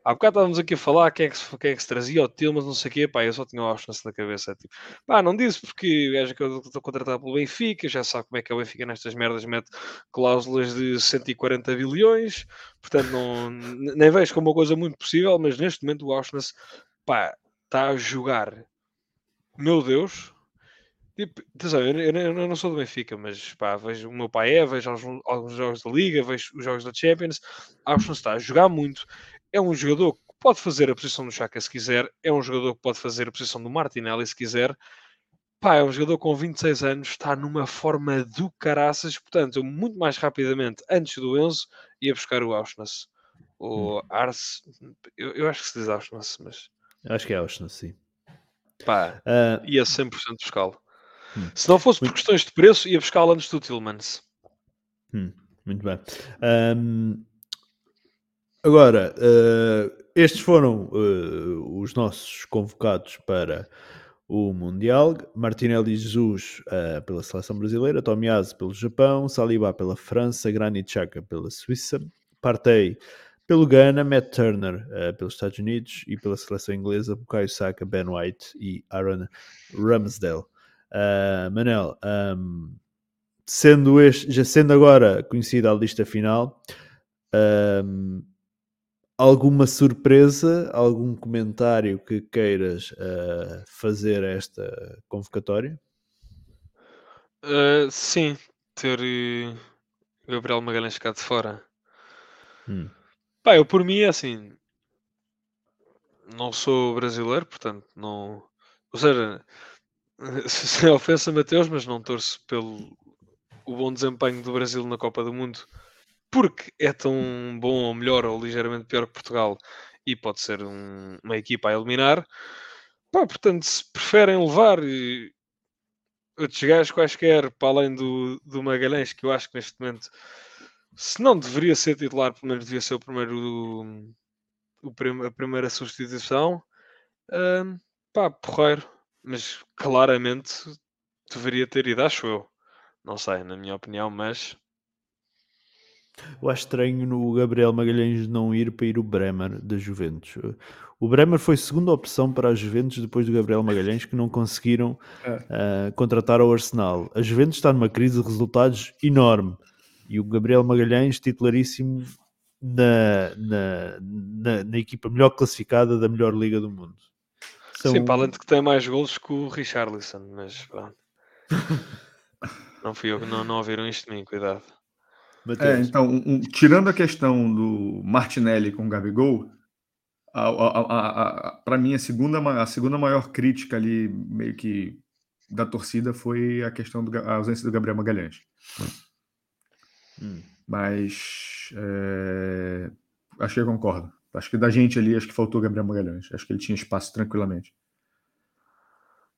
Há bocado estávamos aqui a falar quem é que, quem é que se trazia, o Tilmas, não sei o quê, pá, eu só tinha o Auschwitz na cabeça. Tipo, pá, não disse porque o que eu estou contratado pelo Benfica, já sabe como é que é o Benfica nestas merdas, mete cláusulas de 140 bilhões, portanto não, nem vejo como uma coisa muito possível, mas neste momento o Auschwitz, pá, está a jogar. Meu Deus, Tipo, atenção, eu, eu, eu, não sou do Benfica, mas pá, vejo o meu pai é, vejo alguns, alguns jogos da Liga, vejo os jogos da Champions. Que está a jogar muito. É um jogador que pode fazer a posição do Chaka se quiser, é um jogador que pode fazer a posição do Martinelli se quiser. Pá, é um jogador com 26 anos, está numa forma do caraças, portanto, eu muito mais rapidamente, antes do Enzo, ia buscar o Auschwitz. O hum. Ars, eu, eu acho que se diz Auschwitz, mas. Acho que é Auschwitz, sim. Pá, uh... ia 100% buscá-lo. Hum. Se não fosse por questões de preço, ia buscá-lo antes do Tillmans. Hum, muito bem. Um, agora, uh, estes foram uh, os nossos convocados para o Mundial. Martinelli Jesus uh, pela seleção brasileira, Tomiyasu pelo Japão, Saliba pela França, Granit Xhaka pela Suíça, Partey pelo Ghana, Matt Turner uh, pelos Estados Unidos e pela seleção inglesa, Bukayo Saka, Ben White e Aaron Ramsdale. Uh, Manel, um, sendo, este, já sendo agora conhecida a lista final, um, alguma surpresa, algum comentário que queiras uh, fazer a esta convocatória? Uh, sim, ter Gabriel Magalhães ficado de fora. Hum. Pá, eu por mim, assim, não sou brasileiro, portanto, não. Ou seja, sem ofensa, Mateus, mas não torço pelo o bom desempenho do Brasil na Copa do Mundo porque é tão bom ou melhor ou ligeiramente pior que Portugal e pode ser um, uma equipa a eliminar. Pá, portanto, se preferem levar e, outros gajos quaisquer para além do, do Magalhães, que eu acho que neste momento, se não deveria ser titular, pelo menos devia ser o primeiro o, o a primeira substituição. Um, pá, porreiro mas claramente deveria ter ido, acho eu. Não sei, na minha opinião, mas. Eu acho estranho no Gabriel Magalhães não ir para ir o Bremer da Juventus. O Bremer foi segunda opção para a Juventus depois do Gabriel Magalhães, que não conseguiram é. uh, contratar ao Arsenal. A Juventus está numa crise de resultados enorme e o Gabriel Magalhães, titularíssimo na, na, na, na equipa melhor classificada da melhor liga do mundo. São... Sim, para além de que tem mais gols que o Richarlison, mas pronto. não fui eu que não, não ouviram isto de mim, cuidado. É, então, um, tirando a questão do Martinelli com o Gabigol, para mim a segunda, a segunda maior crítica ali, meio que da torcida, foi a questão da ausência do Gabriel Magalhães. Hum. Mas é, acho que eu concordo. Acho que da gente ali, acho que faltou Gabriel Magalhães. Acho que ele tinha espaço tranquilamente.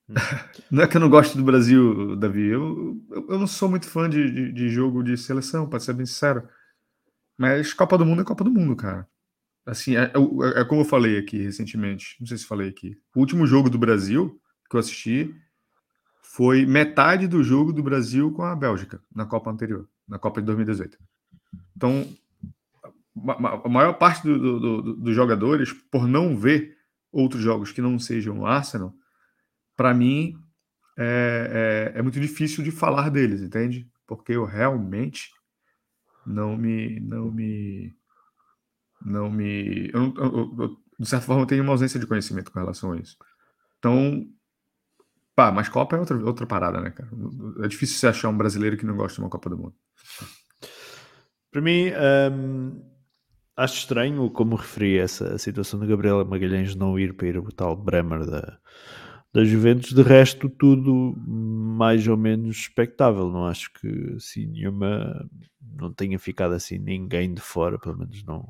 Hum. não é que eu não gosto do Brasil, Davi. Eu, eu, eu não sou muito fã de, de, de, jogo de seleção, para ser bem sincero. Mas Copa do Mundo é Copa do Mundo, cara. Assim, é, é, é, como eu falei aqui recentemente. Não sei se falei aqui. O último jogo do Brasil que eu assisti foi metade do jogo do Brasil com a Bélgica na Copa anterior, na Copa de 2018. Então, a maior parte dos do, do, do jogadores, por não ver outros jogos que não sejam o Arsenal, para mim é, é, é, muito difícil de falar deles, entende? Porque eu realmente não me. Não me. Não me. Eu, eu, eu, de certa forma, eu tenho uma ausência de conhecimento com relação a isso. Então. Pá, mas Copa é outra, outra parada, né, cara? É difícil você achar um brasileiro que não gosta de uma Copa do Mundo. Para mim, acho estranho, como referi, essa situação de Gabriela Magalhães não ir para ir o tal Bremer da, da Juventus. De resto, tudo mais ou menos expectável. Não acho que assim, nenhuma. Não tenha ficado assim ninguém de fora, pelo menos não.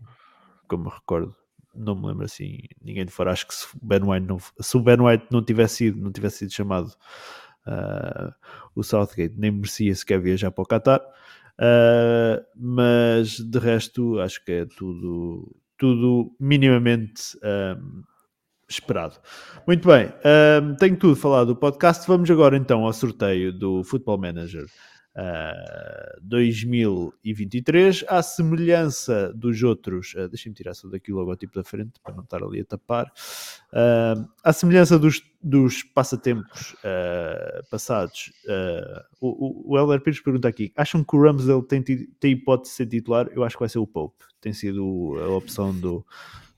Como me recordo, não me lembro assim, ninguém de fora. Acho que se o Ben White não, se o ben White não tivesse sido, não tivesse sido chamado uh, o Southgate, nem merecia sequer viajar para o Qatar. Uh, mas de resto acho que é tudo, tudo minimamente um, esperado. Muito bem, um, tenho tudo falado do podcast. Vamos agora então ao sorteio do Football Manager uh, 2023, à semelhança dos outros, uh, deixem-me tirar só daqui o logotipo da frente para não estar ali a tapar, uh, à semelhança dos, dos passatempos uh, passados, uh, o, o Helder Pires pergunta aqui: acham que o Ramsdale tem, tem hipótese de ser titular? Eu acho que vai ser o Pope, tem sido a opção do,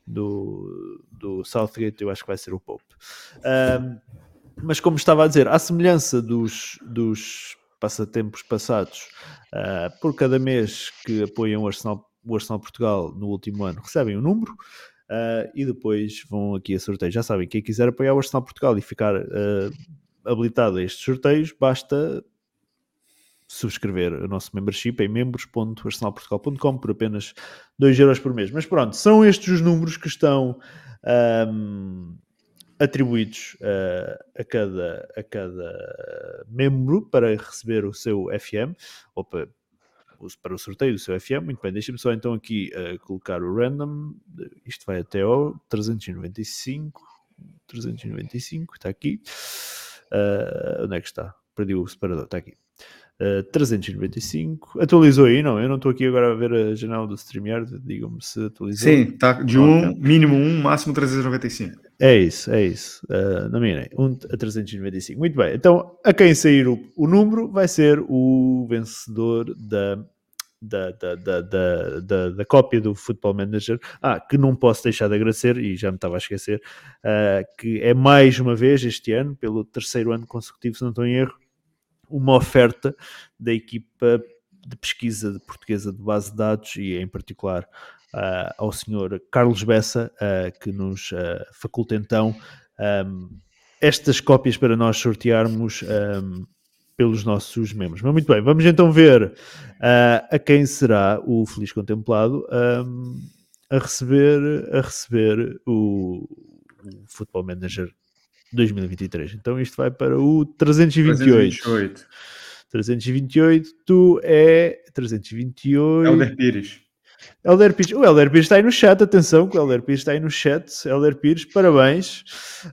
do, do Southgate, eu acho que vai ser o Pope. Mas como estava a dizer, à semelhança dos, dos passatempos passados, uh, por cada mês que apoiam o Arsenal, o Arsenal Portugal no último ano, recebem um número uh, e depois vão aqui a sorteio. Já sabem, quem quiser apoiar o Arsenal Portugal e ficar uh, habilitado a estes sorteios, basta subscrever o nosso membership em membros.arsenalportugal.com por apenas 2 euros por mês. Mas pronto, são estes os números que estão um, atribuídos uh, a, cada, a cada membro para receber o seu FM, ou para, para o sorteio do seu FM. Muito bem, deixem-me só então aqui uh, colocar o random. Isto vai até ao 395. 395, está aqui. Uh, onde é que está? Perdi o separador, está aqui. 395. Atualizou aí, não? Eu não estou aqui agora a ver a janela do StreamYard. Digam-me se atualizou. Sim, está de 1, um, mínimo 1, um, máximo 395. É isso, é isso. Uh, não me 1 a 395. Muito bem. Então, a quem sair o, o número vai ser o vencedor da, da, da, da, da, da, da, cópia do Football Manager. Ah, que não posso deixar de agradecer, e já me estava a esquecer, uh, que é mais uma vez este ano, pelo terceiro ano consecutivo, se não estou em erro, uma oferta da equipa de pesquisa de portuguesa de base de dados e em particular uh, ao senhor Carlos Bessa, uh, que nos uh, faculta então um, estas cópias para nós sortearmos um, pelos nossos membros. Mas muito bem, vamos então ver a quem será o feliz contemplado um, a receber, a receber o, o Football Manager 2023. Então isto vai para o 328. 328. 328 é 328. Helder Pires. Helder Pires. O Helder Pires está aí no chat, atenção, que o Helder Pires está aí no chat. Helder Pires, parabéns.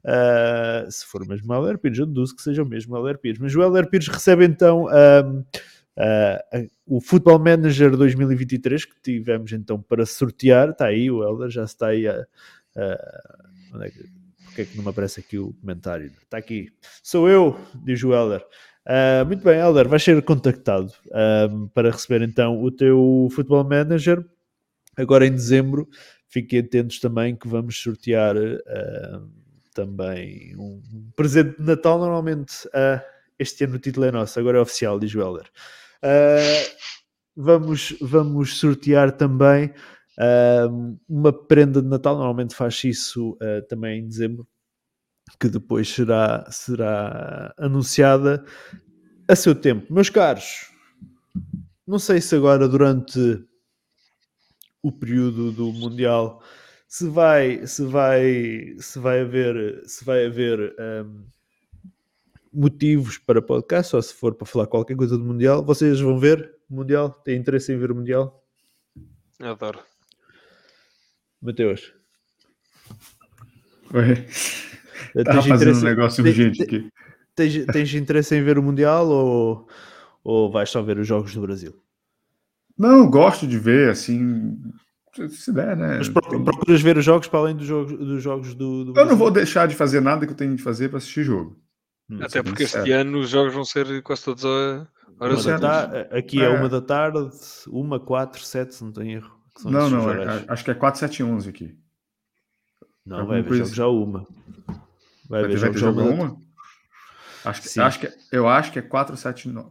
Uh, se for mesmo o Helder Pires, eu deduzo que seja o mesmo Helder Pires. Mas o Helder Pires recebe então um, uh, uh, o Football Manager 2023 que tivemos então para sortear. Está aí, o Helder já está aí a. onde é que porque é que não me aparece aqui o comentário? Está aqui. Sou eu, diz o Helder. Uh, muito bem, Helder, vais ser contactado uh, para receber então o teu Football Manager agora em dezembro. Fiquem atentos também que vamos sortear uh, também um presente de Natal. Normalmente este ano o título é nosso, agora é oficial, diz o Helder. vamos, vamos sortear também Uh, uma prenda de Natal, normalmente faz isso uh, também em dezembro, que depois será, será anunciada a seu tempo. Meus caros, não sei se agora durante o período do Mundial se vai, se vai, se vai haver, se vai haver um, motivos para podcast, ou se for para falar qualquer coisa do Mundial, vocês vão ver Mundial? Têm interesse em ver o Mundial? Adoro. Mateus. Oi. Estava fazendo interesse... um negócio urgente aqui. Tens, tens interesse em ver o Mundial ou, ou vais só ver os jogos do Brasil? Não, gosto de ver, assim, se der, né? Mas procuras ver os jogos para além dos jogos, dos jogos do, do Eu não vou deixar de fazer nada que eu tenho de fazer para assistir jogo. Hum, Até porque este certo. ano os jogos vão ser quase todos a horas Aqui é, é uma da tarde, uma, quatro, sete, se não tenho erro. Não, não, é, acho que é 4, 7 11 aqui. Não, vai ver jogo já uma. Vai, vai ver jogo, jogo uma? Acho que, acho que, eu acho que é 4, 7, 9.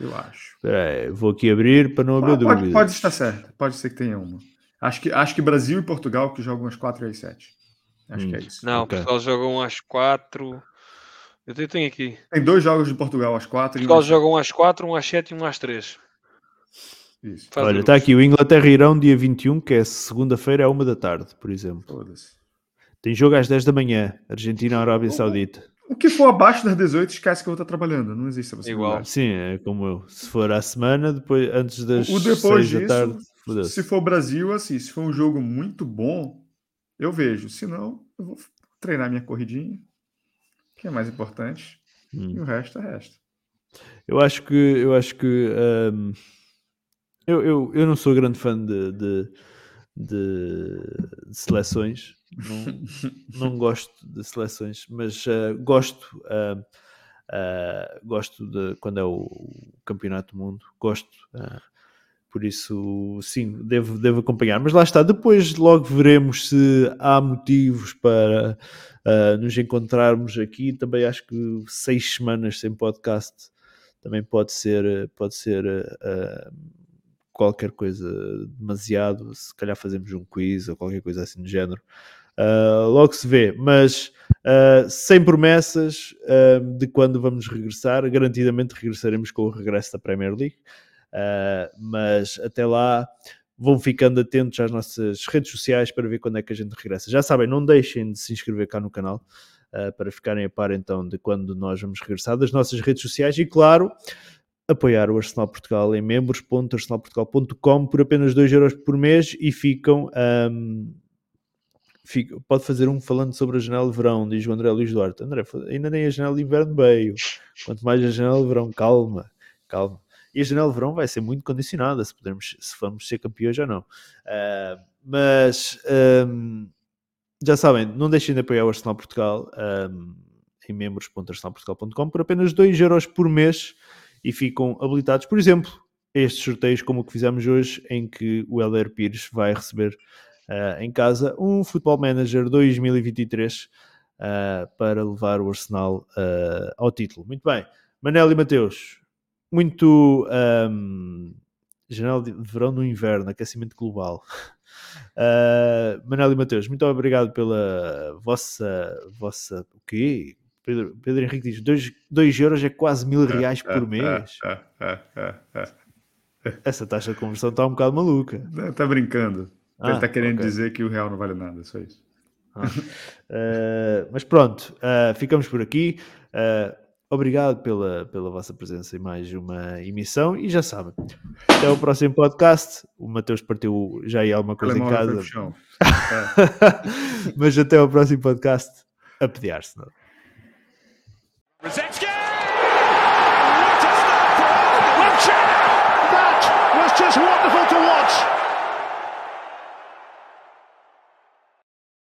Eu acho. Peraí, vou aqui abrir para não haver dúvidas. Pode, pode estar certo, pode ser que tenha uma. Acho que, acho que Brasil e Portugal que jogam às 4 e às 7. Acho hum. que é isso. Não, okay. Portugal jogam às 4. Eu tenho aqui. Tem dois jogos de Portugal às 4. Portugal jogam às 4, um às 7 e um às 3. Isso. Olha, está aqui o Inglaterra-Irão, dia 21, que é segunda-feira, é uma da tarde, por exemplo. Tem jogo às 10 da manhã, Argentina-Arábia Saudita. O que for abaixo das 18, esquece que eu vou estar trabalhando. Não existe essa Igual. Sim, é como eu. Se for à semana, depois, antes das o depois 6 disso, da tarde. Se for Brasil, assim, se for um jogo muito bom, eu vejo. Se não, eu vou treinar minha corridinha, que é mais importante. Hum. E o resto é resto. eu acho que eu acho que um, eu, eu, eu não sou grande fã de, de, de, de seleções, não, não, gosto de seleções, mas uh, gosto. Uh, uh, gosto de quando é o, campeonato do mundo, gosto. por isso, sim, devo, devo acompanhar. Mas lá está, depois logo veremos se há motivos para nos encontrarmos aqui. Também acho que seis semanas sem podcast também pode ser, pode ser uh, qualquer coisa demasiado. Se calhar fazemos um quiz ou qualquer coisa assim do género. Uh, logo se vê, mas uh, sem promessas de quando vamos regressar. Garantidamente regressaremos com o regresso da Premier League. mas até lá vão ficando atentos às nossas redes sociais para ver quando é que a gente regressa. Já sabem, não deixem de se inscrever cá no canal uh, para ficarem a par então de quando nós vamos regressar das nossas redes sociais e, claro, apoiar o Arsenal Portugal em membros.arsenalportugal.com por apenas 2 euros por mês e ficam. Um, pode fazer um falando sobre a janela de verão, diz o André Luís Duarte. André, ainda nem a janela de inverno veio. Quanto mais a janela de verão, calma, calma. E a janela de verão vai ser muito condicionada se, podemos, se vamos ser campeões ou não. Uh, mas um, já sabem, não deixem de apoiar o Arsenal Portugal um, em membros.arsenalportugal.com por apenas 2 euros por mês e ficam habilitados, por exemplo, estes sorteios como o que fizemos hoje, em que o Helder Pires vai receber uh, em casa um Football Manager 2023 uh, ah, para levar o Arsenal uh, ao título. Muito bem, Manel e Mateus, muito um, janela de verão no inverno, aquecimento global. Uh, Manel e Mateus, muito obrigado pela vossa, vossa, o quê? Pedro, Pedro Henrique diz, 2 euros é quase mil reais por mês. Essa taxa de conversão está um bocado maluca. Está brincando. Ah, Ele está querendo okay. dizer que o real não vale nada, só isso. Ah. Uh, mas pronto, uh, ficamos por aqui. Uh, obrigado pela, pela vossa presença em mais uma emissão e já sabem, até o próximo podcast. O Mateus partiu já aí alguma coisa em casa. Mas até o próximo podcast a pedir-se. Rzeczki